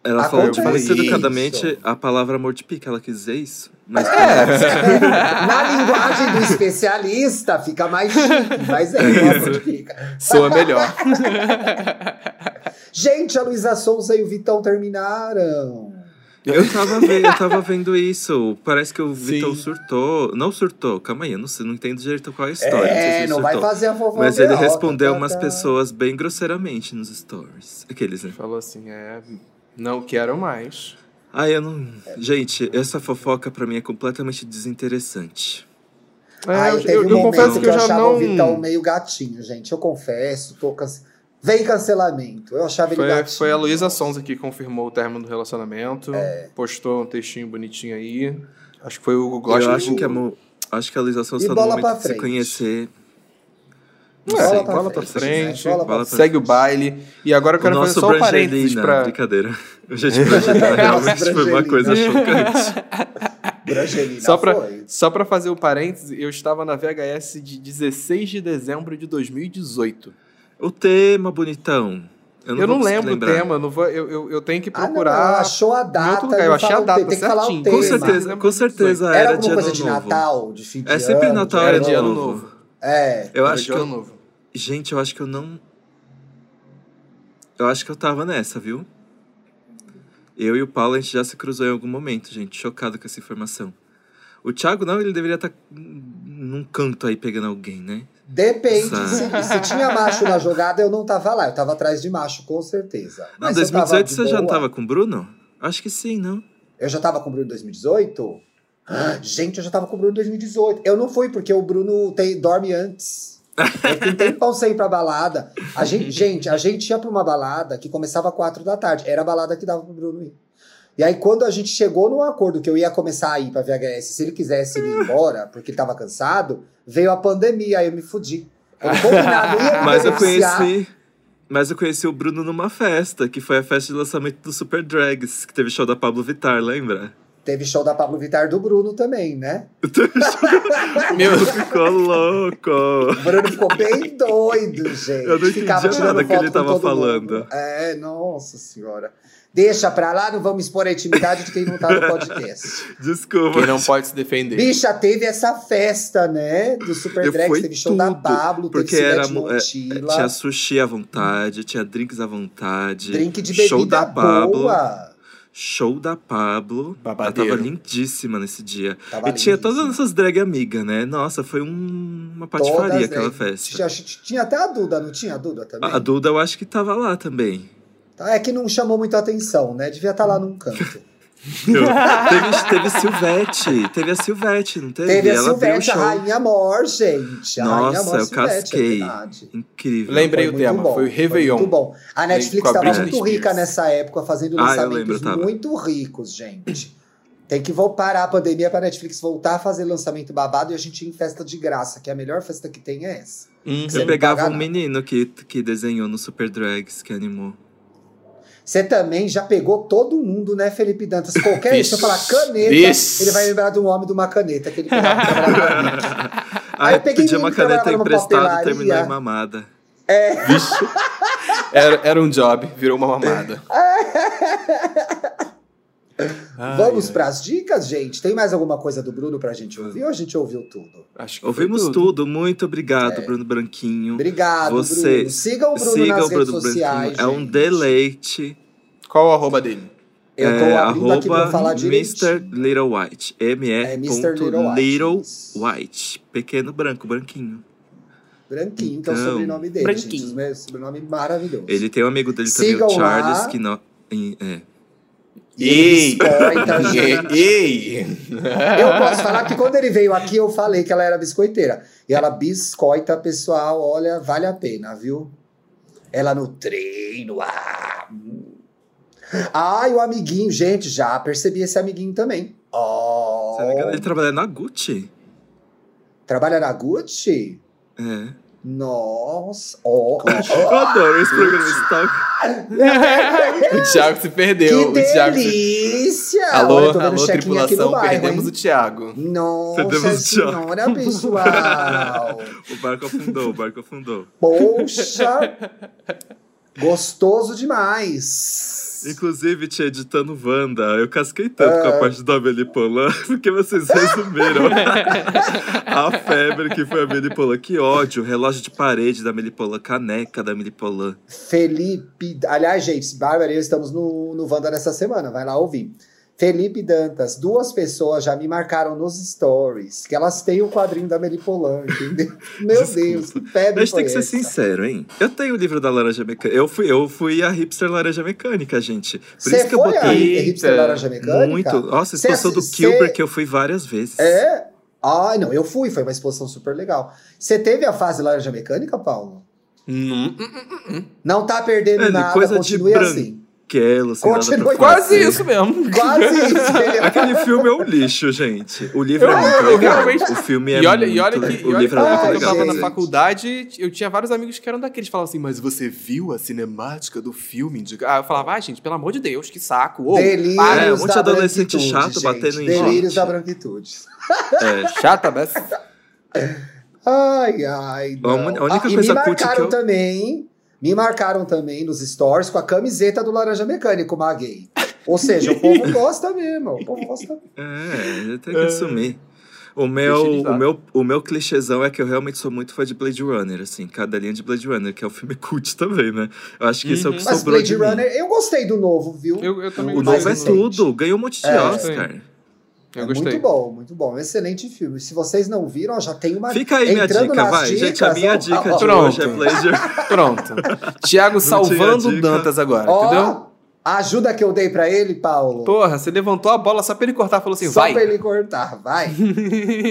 Ela falou, muito isso. educadamente, a palavra amor de pica. Ela quis dizer isso. Mas Na linguagem do especialista, fica mais chique, mas é, nossa, fica. Soa melhor. Gente, a Luísa Souza e o Vitão terminaram. eu, tava vendo, eu tava vendo isso. Parece que o Sim. Vitão surtou. Não surtou, calma aí, eu não, sei, não entendo direito qual é a história. É, ele não vai fazer a fofoca. Mas ele ó, respondeu tá, umas tá. pessoas bem grosseiramente nos stories. Aqueles, né? Falou assim: é, não quero mais. Ah, eu não. Gente, essa fofoca pra mim é completamente desinteressante. É, Ai, eu, eu- um eu confesso que eu eu já achava não. o Vitão meio gatinho, gente. Eu confesso, tô canse... Vem cancelamento. Eu achava ele Foi, gatinho. foi a Luísa Sonza que confirmou o término do relacionamento. É. Postou um textinho bonitinho aí. Acho que foi o Google. eu acho que, mo- acho que a Luísa Sonza tá no momento de se conhecer. Não Bola sei, pra bola pra frente, frente, né? Bola pra Bola pra segue o baile. E agora eu quero fazer só um parênteses pra. Brincadeira. O gente Brangelina realmente foi uma coisa chocante. Brangelina Só pra, foi. só pra fazer o parêntese, eu estava na VHS de 16 de dezembro de 2018. O tema, bonitão. Eu não, eu não lembro lembrar. o tema, eu, não vou, eu, eu, eu tenho que Ah, não, procurar. ela achou a outro data. lugar, eu não achei a data Tem que falar o certinho. tema. Com certeza, com certeza Era era, alguma de ano coisa de novo. Natal, de fim de É sempre ano, Natal, de Era ano de ano novo. novo. É. Eu acho que eu, novo. gente, eu acho que eu não Eu acho que eu tava nessa, viu? Eu e o Paulo a gente já se cruzou em algum momento, gente, chocado com essa informação. O Thiago não, ele deveria estar num canto aí pegando alguém, né? Depende. Se, se tinha macho na jogada, eu não tava lá. Eu tava atrás de macho, com certeza. Não, Mas se eu tava 2018 de você já não tava com o Bruno? Acho que sim, não? Eu já tava com o Bruno em 2018? Ah, Gente, eu já tava com o Bruno em 2018. Eu não fui, porque o Bruno tem- dorme antes. Eu fiquei um tempão sem ir pra balada. A gente, gente, a gente ia pra uma balada que começava às quatro da tarde. Era a balada que dava pro Bruno ir. E aí, quando a gente chegou num acordo que eu ia começar a ir pra VHS, se ele quisesse ir embora, porque ele tava cansado, veio a pandemia, aí eu me fudi. Quando combinado, ia me Mas eu conheci. Mas eu conheci o Bruno numa festa, que foi a festa de lançamento do Super Drags, que teve show da Pablo Vittar, lembra? Teve show da Pablo Vittar do Bruno também, né? Meu, Ficou louco! O Bruno ficou bem doido, gente. Eu não Ficava entendi tirando nada que foto ele tava falando. mundo. É, nossa senhora. Deixa pra lá, não vamos expor a intimidade de quem não tá no podcast. Desculpa. quem não pode se defender. Bicha, teve essa festa, né? Do Super fui teve show da Pablo, Porque teve era, é, Montilla, tinha sushi à vontade, tinha drinks à vontade. drink de bebida show da Pablo. boa. Show da Pablo. Babadeiro. Ela tava lindíssima nesse dia. Tava e tinha lindíssima. todas essas drag amigas, né? Nossa, foi um- uma patifaria Todas, aquela né? festa. Tinha, tinha até a Duda, não tinha a Duda também? A, a Duda eu acho que tava lá também. Tá, É que não chamou muita atenção, né? Devia estar lá num canto. teve, teve Silvete, teve a Silvete, não teve? Teve a Ela Silvete, a. Rainha Amor, gente. A Rainha Nossa, Amor eu Silvete, é casquei. verdade. Incrível. Lembrei Foi o tema, bom, foi o Réveillon. Muito bom. A Netflix estava muito rica Spears. nessa época, fazendo Ah, eu lançamentos lembro, tava. muito ricos, gente. Tem que parar a pandemia para a Netflix voltar a fazer lançamento babado e a gente ir em festa de graça, que a melhor festa que tem é essa. Hum, Você Eu pegava um nada. menino que, que desenhou no Super Drags, que animou. Você também já pegou todo mundo, né, Felipe Dantas? Qualquer Vixe. você falar caneta, Vixe. ele vai lembrar do nome de uma caneta que ele pegava. Aí eu peguei pedia uma caneta emprestada e terminou em mamada. Era, era um job, virou uma mamada. Ai, Vamos ai. pras dicas, gente? Tem mais alguma coisa do Bruno pra gente ouvir ou a gente ouviu tudo? Acho que Ouvimos tudo. Muito obrigado, Bruno Branquinho. Obrigado, Você- Bruno. Sigam o Bruno Siga nas o Bruno redes sociais. É um gente. deleite. Qual o arroba dele? Eu tô é, abrindo aqui pra arroba falar Mr. Little White. M É, Mr. ponto Little White, Little isso. White. Pequeno branco, branquinho. Branquinho, que é o Então, sobrenome dele, Branquinho. gente. O sobrenome maravilhoso. Ele tem um amigo dele também, Sigam o Charles, lá. que não. É. E ele biscoita, gente. Ei! Eu posso falar que quando ele veio aqui, eu falei que ela era biscoiteira. E ela biscoita, pessoal, olha, vale a pena, viu? Ela no treino, ah... hum. Ah, o amiguinho, gente, já percebi esse amiguinho também. Oh, ele trabalha na Gucci. trabalha na Gucci? É. Nossa, ó, ó, Eu adoro esse programa Stalk. o Thiago se perdeu. Que o Thiago se... delícia! Alô, Olha, tô vendo alô, chequinho aqui no tripulação, bairro, perdemos hein? o Thiago. Nossa Perdemos o Thiago. senhora, pessoal! O barco afundou, o barco afundou. Poxa! Gostoso demais! Inclusive, te editando Wanda, eu casquei tanto Ah. com a parte da Amélie Poulain, porque vocês resumiram a febre que foi a Amélie Poulain. Que ódio, relógio de parede da Amélie Poulain, caneca da Amélie Poulain. Felipe. Aliás, gente, Bárbara e eu estamos no, no Wanda nessa semana, vai lá ouvir. Felipe Dantas, duas pessoas já me marcaram nos stories que elas têm o quadrinho da Melipolan, entendeu? Meu Desculpa. Deus, que febre Mas tem que ser essa? sincero, hein? Eu tenho o livro da Laranja Mecânica. Eu fui, eu fui a hipster Laranja Mecânica, gente. Por Você isso que eu foi a botei hipster Eita, laranja mecânica? muito. Nossa, Cê exposição do Kilber cê- que eu fui várias vezes. É? Ai, não, eu fui, foi uma exposição super legal. Você teve a fase laranja mecânica, Paulo? Hum, Não tá perdendo É, nada, coisa de continue branco. assim. Sem nada Continue pra Quase fazer. isso mesmo. Quase isso? Aquele filme é um lixo, gente. O livro é Eu- muito eu legal. realmente- O filme é E olha, muito e olha que, O e olha livro que é muito quando eu legal. tava na faculdade, eu tinha vários amigos que eram daqueles. Falavam assim, mas você viu a cinemática do filme? Ah, eu falava, ah, gente, pelo amor de Deus, que saco. Ô, Delírios para, É, um monte de da adolescente chato gente. batendo em Delírios gente. da branquitude. É. chata, mas... Ai, ai. A Não. a única Ah, e coisa me cult que marcaram eu- também. Me marcaram também nos stories com a camiseta do Laranja Mecânico, uma gay. Ou seja, o povo gosta mesmo. O povo gosta. É, tem que assumir. O meu, o, meu, o meu clichêzão é que eu realmente sou muito fã de Blade Runner, assim, cada linha de Blade Runner, que é o filme cult também, né? Eu acho que isso é o que Uhum. Mas sobrou Blade de mim. Runner, eu gostei do novo, viu? Eu, eu também O mais novo é tudo, ganhou um monte de É. Oscar. Eu é gostei. muito bom, muito bom. Excelente filme. Se vocês não viram, ó, já tem uma. Fica aí minha dica, vai. Gente, a dicas, minha ó, dica ó, de Pronto. hoje é Pronto. Thiago salvando dica. Dantas agora, Ó, entendeu? a ajuda que eu dei pra ele, Paulo. Porra, você levantou a bola só pra ele cortar e falou assim, só vai. pra ele cortar, vai.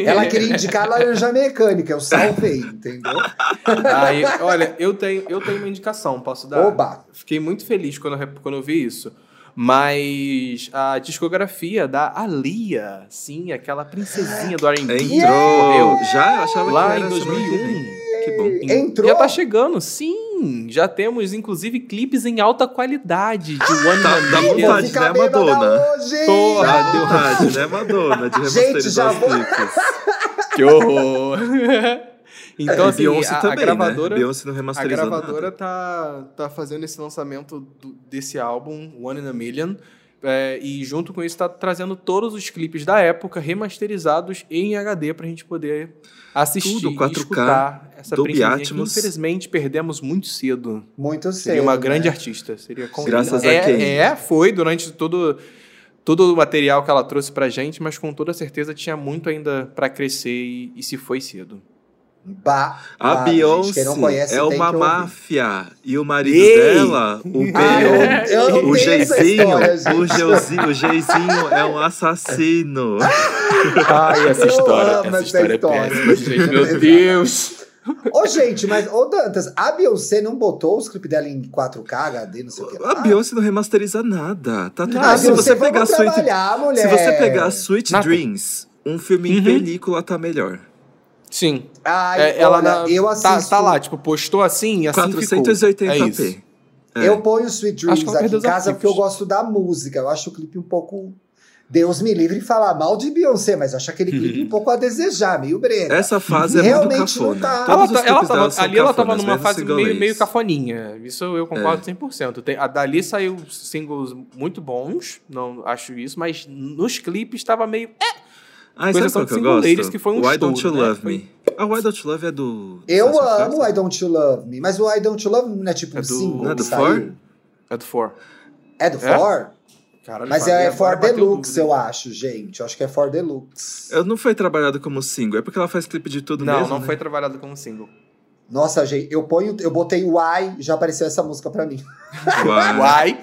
Ela queria indicar laranja mecânica, eu salvei, entendeu? Aí, olha, eu tenho, eu tenho uma indicação, posso dar? Oba! Fiquei muito feliz quando eu, quando eu vi isso. Mas a discografia da Alia, sim, aquela princesinha do R&B. Entrou. Eu, Já? Eu achava lá que em era que 2001. vem. Que bom. Entrou? Já tá chegando, sim. Já temos, inclusive, clipes em alta qualidade de One Tá- Man dá vontade, né, Madonna? Porra, Dá deu vontade, né, Madonna? De Gente, remasterizar já os vou- clipes. Que horror. então, E assim, Beyoncé a, a também, gravadora... né? Beyoncé não A gravadora nada. tá, tá fazendo esse lançamento do- desse álbum, One in a Million. é, e junto com isso tá trazendo todos os clipes da época remasterizados em HD pra gente poder assistir Tudo, e 4K, escutar essa Dolby que infelizmente perdemos muito cedo. Muito cedo. Seria uma grande né? artista. Seria com... Graças a é, quem? É, foi durante todo, todo o material que ela trouxe pra gente, mas com toda certeza tinha muito ainda pra crescer e, e se foi cedo. Ba A ba- gente, Beyoncé não conhece, é uma máfia. E o marido Ei! dela, o Ah, eu, Beyon, eu não o Geizinho, o gente. Geizinho, o Geizinho é um assassino. Ai, essa Eu história, essa essa história é história. péssima, gente. Meu Deus! Ô, gente, mas, ô, Dantas, a Beyoncé não botou os clipes dela em 4K, HD, não sei o que. A Beyoncé não remasteriza nada. Tá tudo Ah, Se você Beyoncé, pegar trabalhar, mulher. se você pegar Sweet Nada. Dreams, um filme em Uhum. película tá melhor. Sim. Ai, É, ela olha, na- eu tá, assisto... tá lá, tipo, postou assim e assim ficou. É 480p. isso. É. Eu ponho Sweet Acho que Dreams aqui em casa porque eu gosto da música. Eu acho o clipe um pouco. Deus me livre de falar mal de Beyoncé, mas eu acho aquele clipe um pouco a desejar, meio brega. Essa fase é Realmente muito cafona. não tá. Ela, tá- ela tava, ali ela tava cafonas, numa fase meio, singolês. meio cafoninha. Isso eu concordo É. 100%. Tem, a dali saiu singles muito bons, não acho isso, mas nos clipes estava meio. É, Ah, Com sabe qual que eu gosto? que foi um Why Don't You né? Love Foi- Me. A Why Don't You Love é do... Eu amo? I Don't You Love Me, mas o I Don't You Love Me não é tipo É um do- single não é do? Four? é do For. É do É? For? Caralho, Mas Fábio, é agora For Deluxe, dúvida. eu acho, gente. Eu acho que é For Deluxe. Eu não foi trabalhado como single, é porque ela faz clipe de tudo Não, mesmo, não né? foi trabalhado como single. Nossa, gente, eu ponho, eu botei e já apareceu essa música pra mim. Uai. Why?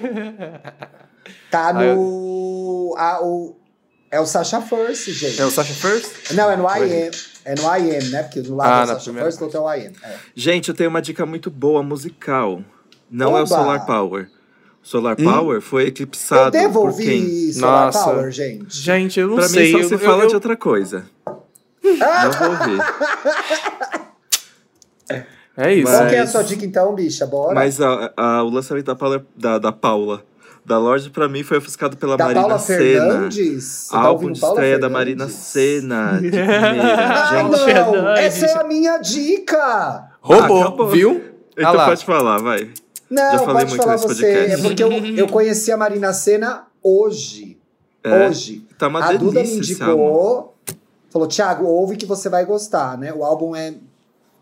Tá Ah, eu- no. a- o, é o Sasha First, gente. É o Sasha First? Não, é no IM. É no IM, né? Porque do lado Ah, do na Sasha primeira First, outro é o IM. É. Gente, eu tenho uma dica muito boa musical. Não é o Oba! Solar Power. Solar Hum? Power foi Eu eclipsado devo por quem? ouvir Solar Nossa. Power, gente. Gente, eu não Pra sei. mim só eu, se eu- fala eu- de outra coisa. Não vou ouvir. É isso. Qual que é a sua dica então, bicha? Bora. Mas a- a- o lançamento da Paula, da, da Paula, da Lorde, pra mim, foi ofuscado pela da Marina Paula Senna. Fernandes? Você tá Álbum ouvindo de Paula estreia da Fernandes? Marina Senna, de primeira. Ah, Gente, não! Essa é a minha dica! Roubou, Ah, acabou. viu? então Ah pode falar, vai. Já Não, falei pode muito falar nesse você. podcast. É porque eu, eu conheci a Marina Senna hoje. É, Hoje. Tá uma a Duda me indicou. Falou, Thiago, ouve que você vai gostar, né? O álbum é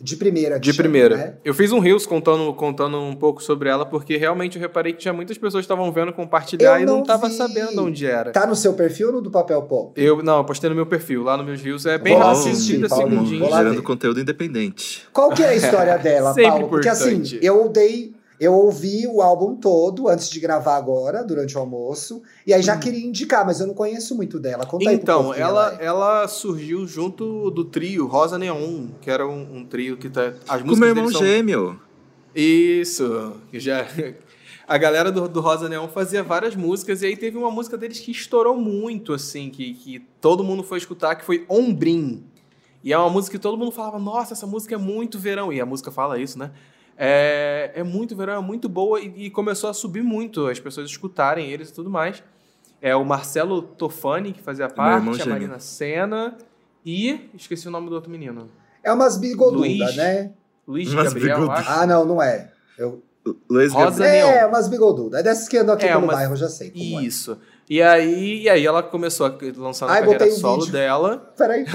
de primeira. De chama, primeira. né? Eu fiz um Reels contando, contando um pouco sobre ela, porque realmente eu reparei que tinha muitas pessoas que estavam vendo compartilhar Eu e não não tava vi. sabendo onde era. Tá no seu perfil ou no do Papel Pop? Eu, não, eu postei no meu perfil, lá nos meus Reels. É bem Vou lá rápido, assistir, 30 Paulinho, segundinhos. vou lá Gerando conteúdo independente. Qual que é a história dela, Paulo? Porque assim, eu dei. Eu ouvi o álbum todo antes de gravar agora, durante o almoço, e aí já queria indicar, mas eu não conheço muito dela. Conta aí Então, povo quem ela, é. ela surgiu junto do trio Rosa Neon, que era um, um trio que tá. As Com músicas meu irmão são- gêmeo. Isso, que já. A galera do, do Rosa Neon fazia várias músicas, e aí teve uma música deles que estourou muito, assim, que, que todo mundo foi escutar, que foi Ombrim. E é uma música que todo mundo falava, nossa, essa música é muito verão. E a música fala isso, né? É, é muito verão, é muito boa, e, e começou a subir muito, as pessoas escutarem eles e tudo mais. É o Marcelo Tofani, que fazia parte, a. Marina Senna, e esqueci o nome do outro menino. É umas bigodudas, né? Luiz Mas Gabriel, bigodudo. acho. Ah, não, não é. Eu... Luiz Rosa Gabriel. É, Neon. umas bigodudas. É dessas que andam aqui É, pelo umas- bairro, eu já sei. Como é. Isso. E aí, e aí ela começou a lançar Ai, carreira um solo vídeo. dela. Peraí.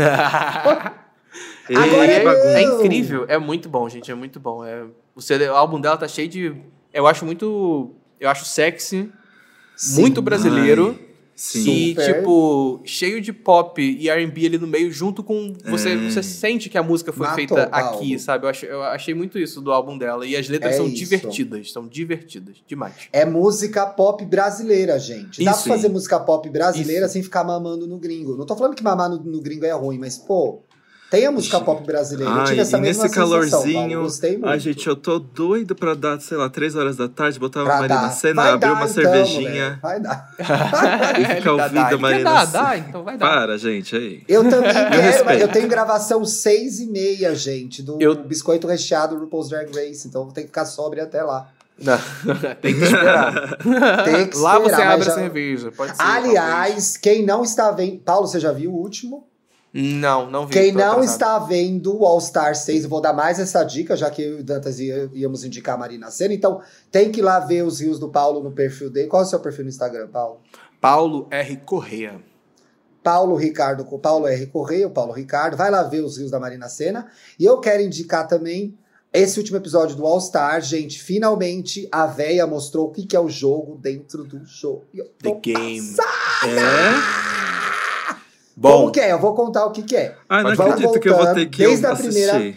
Agora bagunça. É incrível, é muito bom, gente, é muito bom. É, o, CD, o álbum dela tá cheio de. Eu acho muito. Eu acho sexy, Sim. muito brasileiro. Sim. E, Super. tipo, cheio de pop e RB ali no meio, junto com. Você, É. você sente que a música foi Matou, feita aqui, sabe? Eu achei, eu achei muito isso do álbum dela. E as letras É são isso. divertidas, são divertidas demais. É música pop brasileira, gente. Dá Isso, pra fazer música pop brasileira Isso. sem ficar mamando no gringo. Não tô falando que mamar no, no gringo é ruim, mas, pô, tem a música pop brasileira. Eu Ai, tive essa e mesma nesse sensação, Paulo. calorzinho. Gostei muito. Ai, gente, eu tô doido pra dar, sei lá, três horas da tarde, botar uma Marina dar. Senna, Vai abrir dar, uma então, cervejinha. moleque. Vai dar. E ficar dá, ouvindo dá. a Marina dar, Senna. dá, então vai dar. Para, gente, aí. Eu também quero, eu tenho gravação seis e meia, gente, do Eu- Biscoito Recheado RuPaul's Drag Race, então vou ter que ficar sóbrio até lá. Não, tem que esperar. Tem que Lá esperar, você mas abre já- a cerveja, pode ser. talvez. Aliás, quem não está vendo... Paulo, você já viu o último? Não, não vi. Quem não está vendo o All Star 6, eu vou dar mais essa dica, já que eu e o Dantas ia- íamos indicar a Marina Senna. Então, tem que ir lá ver os rios do Paulo no perfil dele. Qual é o seu perfil no Instagram, Paulo? Paulo R. Correa. Paulo Ricardo, Paulo R. Correia, o Paulo Ricardo. Vai lá ver os rios da Marina Senna. E eu quero indicar também esse último episódio do All Star. Gente, finalmente a véia mostrou o que, que é o jogo dentro do jogo. The Game. É? Bom, Como que é? Eu vou contar o que, que é. Ai, não acredito que eu vou voltando ter que desde a primeira-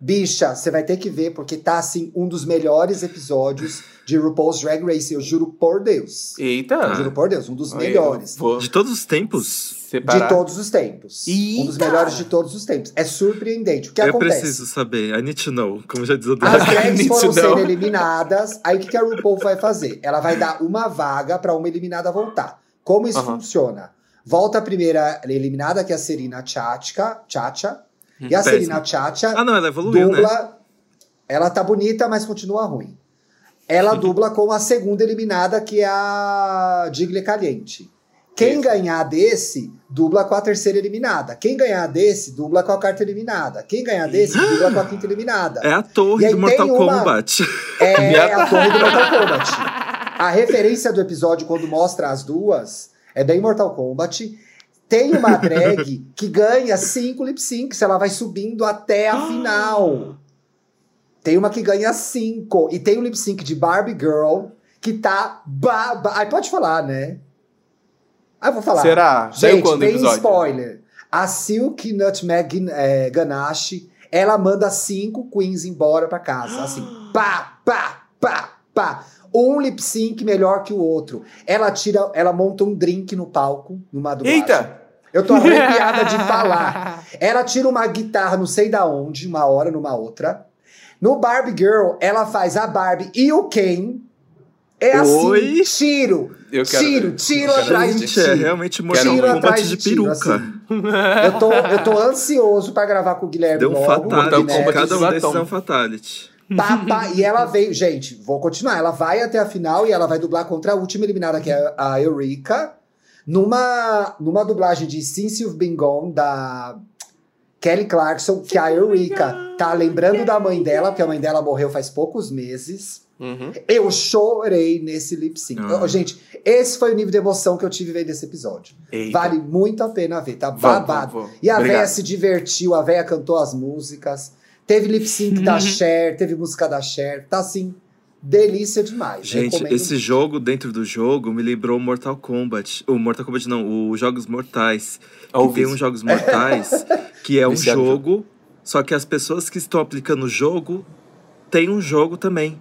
Bicha, você vai ter que ver, porque tá assim, um dos melhores episódios de RuPaul's Drag Race. Eu juro por Deus. eita. Eu juro por Deus, um dos melhores. Vou De todos os tempos? separar. De todos os tempos. Um dos Eita! melhores de todos os tempos. É surpreendente. O que eu acontece? preciso saber. I need to know. Como já diz o As drags Need foram to know. sendo eliminadas. Aí o que que a RuPaul vai fazer? Ela vai dar uma vaga pra uma eliminada voltar. Como isso Aham. funciona? Volta a primeira eliminada, que é a Serena Chacha. Chacha e a Péssimo. Serena Chacha Ah, não, ela evoluiu, né? dubla. Ela tá bonita, mas continua ruim. ela dubla com a segunda eliminada, que é a Digle Caliente. Quem Isso. ganhar desse, dubla com a terceira eliminada. Quem ganhar desse, dubla com a quarta eliminada. Quem ganhar desse, dubla com a quinta eliminada. É a torre do Mortal uma- Kombat. É a torre do Mortal Kombat. A referência do episódio, quando mostra as duas, é bem Mortal Kombat. Tem uma drag que ganha cinco lip syncs, ela vai subindo até a final. Tem uma que ganha cinco. E tem um lip sync de Barbie Girl que tá. Ba ba Ai, pode falar, né? Ah, eu vou falar. Será? Saiu Gente, quando o tem episódio? spoiler. A Silk Nutmeg eh, Ganache, ela manda cinco queens embora pra casa. Assim, pá, pá, pá, pá. Um lip sync melhor que o outro. Ela tira, ela monta um drink no palco, numa dublagem. Eita! Eu tô arrepiada de falar. Ela tira uma guitarra, não sei da onde, uma hora numa outra. No Barbie Girl, ela faz a Barbie e o Ken. É assim, Oi? tiro, Eu quero tiro, tiro Eu quero atrás de Gente, é tiro. realmente Tiro Kombat atrás de de tiro, peruca. assim. Eu tô, eu tô ansioso pra gravar com o Guilherme Deu um logo. Fatality. Kombat Cada um de desses é um fatality. Pá, pá, e ela veio, gente, vou continuar. Ela vai até a final e ela vai dublar contra a última eliminada, que é a Eureka, numa, numa dublagem de Since You've Been Gone, da Kelly Clarkson, que a Eureka tá lembrando da mãe dela, porque a mãe dela morreu faz poucos meses. Uhum. Eu chorei nesse lip sync. Ô, Gente, esse foi o nível de emoção que eu tive vendo esse episódio. Eita. Vale muito a pena ver, tá babado. vamos, vamos. E a Obrigado. véia se divertiu, a véia cantou as músicas. Teve lip sync Uhum. da Cher, teve música da Cher. Tá assim, delícia demais. Gente, Recomendo esse jogo dentro do jogo me lembrou Mortal Kombat. O Mortal Kombat não, os Jogos Mortais. Que Ouvi tem uns Jogos Mortais que é um Viciado no jogo, só que as pessoas que estão aplicando o jogo têm um jogo também.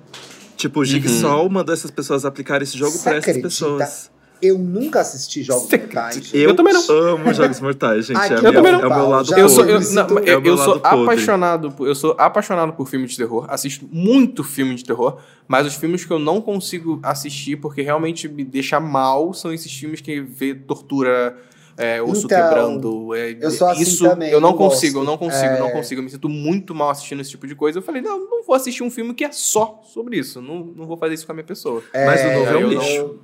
Tipo, o Jigsaw mandou essas pessoas aplicarem esse jogo para essas acredita? pessoas. Eu nunca assisti Jogos Você Mortais. Eu, Eu também não. amo Jogos Mortais, gente. Ai, é, minha- eu também não. é o meu lado Eu sou, eu, não, eu, é eu sou apaixonado por, eu sou apaixonado por filmes de terror, assisto muito filme de terror, mas os filmes que eu não consigo assistir porque realmente me deixa mal são esses filmes que vê tortura, é, osso Então, quebrando. é, eu sou assim isso também, eu não não consigo, gosto. eu não consigo, É. não consigo. Eu me sinto muito mal assistindo esse tipo de coisa. Eu falei, não, não vou assistir um filme que é só sobre isso. Não, não vou fazer isso com a minha pessoa. Mas o novo é um lixo.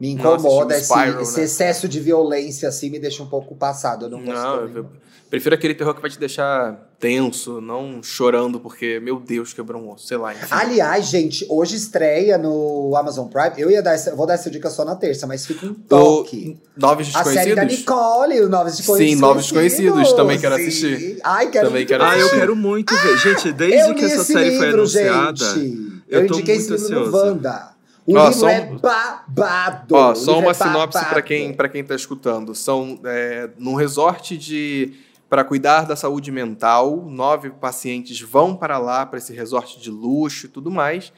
Me incomoda esse, esse né? excesso de violência, assim, me deixa um pouco passado. Eu não gosto Não, eu prefiro aquele terror que vai te deixar tenso, não chorando porque, meu Deus, quebrou um osso, sei lá. Enfim. Aliás, gente, hoje estreia no Amazon Prime. Eu ia dar essa, eu vou dar essa dica só na terça, mas fica um toque. O Novos A série da Desconhecidos? Nicole, o Novos Desconhecidos. Sim, Novos Desconhecidos, também quero Sim. assistir. Ai, quero Também muito quero Ah, eu assistir. quero muito ver. Gente, desde eu que essa série foi livro, anunciada. gente. Eu, eu tô indiquei esse muito livro no ansioso. Wanda. O Ó, livro só é babado. Ó, só livro uma é sinopse pra quem, pra quem tá escutando. São é, num resort de para cuidar da saúde mental, nove pacientes vão para lá para esse resort de luxo e tudo mais.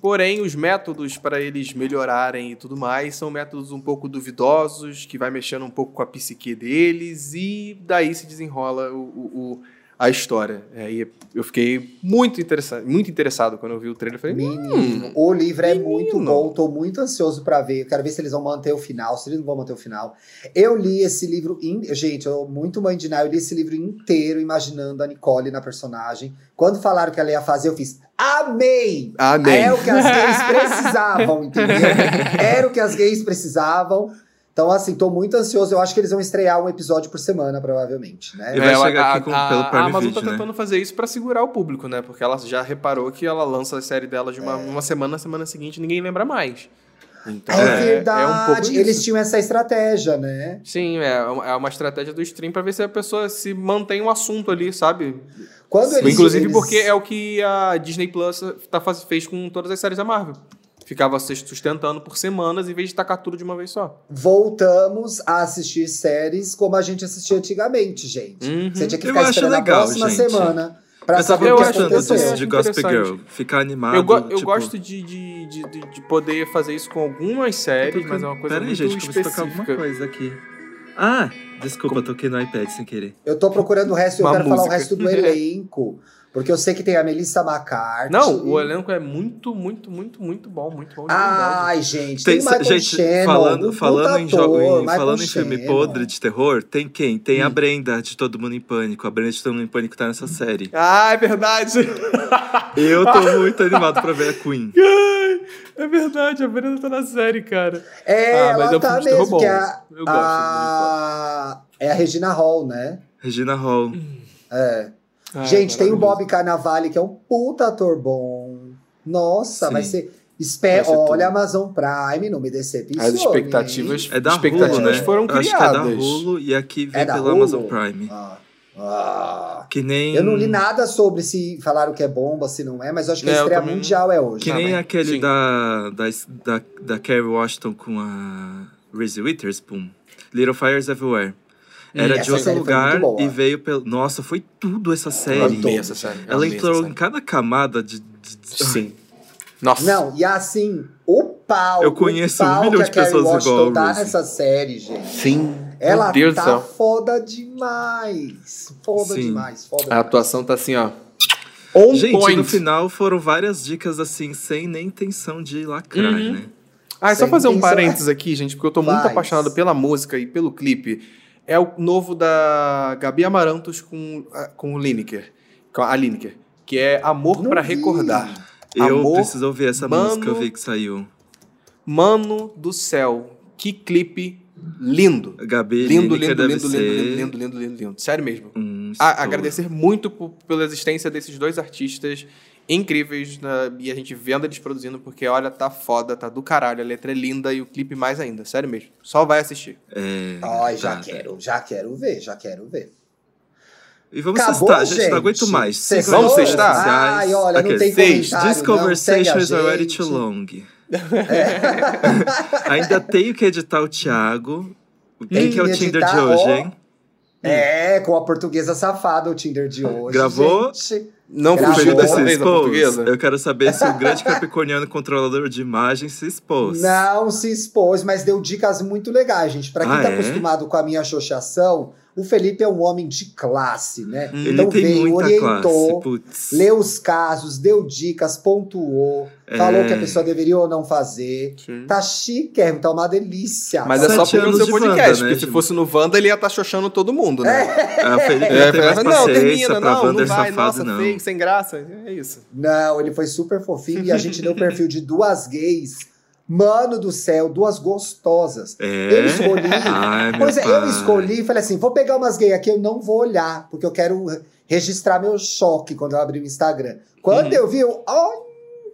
Porém, os métodos para eles melhorarem e tudo mais são métodos um pouco duvidosos, que vai mexendo um pouco com a psique deles, e daí se desenrola o, o- o- a história. E eu fiquei muito interessado, muito interessado quando eu vi o trailer. Falei, Menino, o livro é muito menino. bom, tô muito ansioso pra ver. Eu quero ver se eles vão manter o final, se eles não vão manter o final. Eu li esse livro, in... gente, eu muito mãe de Ná, eu li esse livro inteiro imaginando a Nicole na personagem. Quando falaram que ela ia fazer, eu fiz, amei! Amém. É o que as gays precisavam, entendeu? Era o que as gays precisavam. Então, assim, tô muito ansioso. Eu acho que eles vão estrear um episódio por semana, provavelmente, né? E vai É, chegar a, aqui com- a- pelo a Prime Amazon Video, tá né? tentando fazer isso pra segurar o público, né? Porque ela já reparou que ela lança a série dela de É. uma, uma semana, na semana seguinte ninguém lembra mais. Então, É, é, verdade. é um pouco eles isso. tinham essa estratégia, né? Sim, é uma, é uma estratégia do stream pra ver se a pessoa se mantém o assunto ali, sabe? Quando eles, Inclusive eles- porque é o que a Disney Plus tá, faz- fez com todas as séries da Marvel. Ficava se sustentando por semanas em vez de tacar tudo de uma vez só. voltamos a assistir séries como a gente assistia antigamente, gente. Uhum. Você tinha que Eu ficar acho esperando legal, a próxima gente. semana pra Eu saber tava o que acho- gostando aconteceu. disso eu de Gossip. Girl. Ficar animado. eu go- eu tipo, gosto de, de, de, de- de poder fazer isso com algumas séries, mas é uma coisa Pera aí, muito gente, que eu vou tocar alguma específica. coisa aqui. Ah, desculpa, eu toquei no iPad sem querer. Eu tô procurando o resto e eu Uma quero falar o música. resto do elenco. Porque eu sei que tem a Melissa McCarthy. Não, o elenco é muito, muito, muito, muito bom, muito bom de. Ai, gente, tem, Tem, Michael gente, Shannon, falando, um falando, em, jogo, em, falando em filme Shannon. podre de terror, tem quem? Tem a Hum. Brenda de Todo Mundo em Pânico. A Brenda de Todo Mundo em Pânico tá nessa série. Ah, é verdade. Eu tô muito animado pra ver a Queen. Ai, É verdade, a Brenda tá na série, cara. É, Ah, mas é ela um tá filme de terror mesmo, bom. que é a, Eu gosto a- É a Regina Hall, né? Regina Hall. É. Ai, Gente, tem o. Bob Carnavale, que é um puta ator bom. Nossa, Sim. vai ser. Espe... Vai ser Olha, tudo. Amazon Prime, não me decepcione. As expectativas, É da expectativas Hulu, né? foram Acho criadas. que é da Hulu e aqui vem É pela Hulu? Amazon Prime. Ah, ah. Que nem. Eu não li nada sobre se falaram que é bomba, se não é, mas acho que a É, eu estreia também mundial é hoje. Que Ah, nem aquele sim. da, da, da, da Kerry Washington com a Reese Witherspoon. Little Fires Everywhere. Era de outro série lugar muito e veio pelo. Nossa, foi tudo essa Eu série. amei essa série. eu Ela amei entrou essa em série. cada camada de. de- de- Sim. Nossa. Não, e assim, o pau. Eu conheço pau um milhão que de pessoas Washington igual tá nessa série, gente. Sim. Ela Meu Deus do tá céu. foda demais. Foda Sim. demais, foda A demais. atuação tá assim, ó. On Gente, point. no final foram várias dicas assim, sem nem intenção de lacrar, Uhum. né? Ah, é só fazer um parênteses aqui, gente, porque eu tô muito Faz. apaixonado pela música e pelo clipe. É o novo da Gabi Amarantos com, com o Lineker. Com a Lineker. Que é Amor vi. Recordar. Eu Amor, preciso ouvir essa mano, música, eu vi que saiu. Mano do céu. Que clipe lindo. Gabi Lindo, lindo, lindo, ser lindo, lindo, lindo, lindo, lindo. Sério mesmo. um A- agradecer muito por- pela existência desses dois artistas incríveis na- e a gente vendo eles produzindo, porque olha, tá foda, tá do caralho, a letra é linda e o clipe mais ainda, sério mesmo. Só vai assistir. É, Ai, já tá. quero, já quero ver, já quero ver. E vamos Acabou, sextar, gente, gente? não aguento mais. Vamos sociais. Ai, olha, não Aqueles. tem Seis. comentário, This não. conversation is already too long. É. Ainda tenho que editar o Thiago. Quem Tem que é o que Tinder editar, de hoje, ó. hein? É, com a portuguesa safada, o Tinder de hoje. Gravou? gente. Não fugiu dessa se vez a expôs. portuguesa? Eu quero saber se o grande capricorniano controlador de imagem se expôs. Não se expôs, mas deu dicas muito legais, gente. Pra quem Ah, tá é? acostumado com a minha associação, o Felipe é um homem de classe, né? Ele então tem veio, muita orientou, classe. Leu os casos, deu dicas, pontuou, É. falou que a pessoa deveria ou não fazer. Sim. Tá chique, tá uma delícia. Mas é só Sete porque no anos seu podcast, Wanda, né, porque se fosse no Wanda, ele ia estar xoxando todo mundo, né? Ah, o Felipe É, não termina, não, Wander não vai, safado, nossa, não. fake, sem graça, é isso. Não, ele foi super fofinho e a gente deu perfil de duas gays. Mano do céu, duas gostosas. É? Eu escolhi. Ai, pois é, eu pai. escolhi e falei assim: vou pegar umas gays aqui, eu não vou olhar, porque eu quero registrar meu choque quando eu abrir o Instagram. Quando Uhum. eu vi, eu. Ai,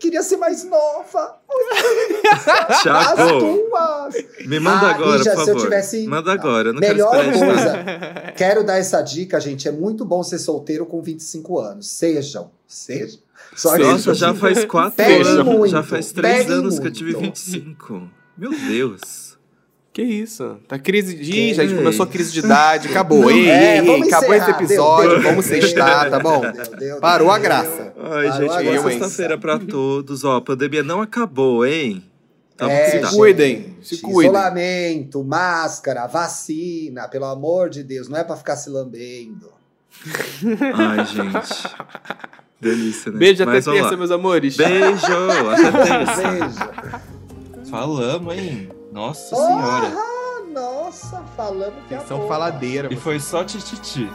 queria ser mais nova. As Thiago, duas. me manda Ah, agora, Ija, por se eu favor. tivesse- Manda agora, não Melhor quero coisa. Quero dar essa dica, gente. É muito bom ser solteiro com 25 anos. Sejam, sejam. Só. Nossa, já faz quatro anos. muito, já faz três anos que eu tive muito. 25. Meu Deus. Que isso? Tá crise de. Ih, gente, começou a crise de idade, acabou. Não, ei, é, ei, acabou esse episódio, Deu, deu, vamos sextar, tá bom? deu, deu, Parou a graça. Ai, Parou gente, boa sexta-feira pra todos. Ó, a pandemia não acabou, hein? Tamo É, Se gente, cuidem, se cuidem. Isolamento, máscara, vacina, pelo amor de Deus, não é pra ficar se lambendo. Ai, gente. Delícia, né? Beijo até Mas terça, lá. meus amores. Beijo, até terça. Beijo. Falamos, hein? Nossa senhora. Ah, nossa, falando que são amor. faladeira. E foi só tititi.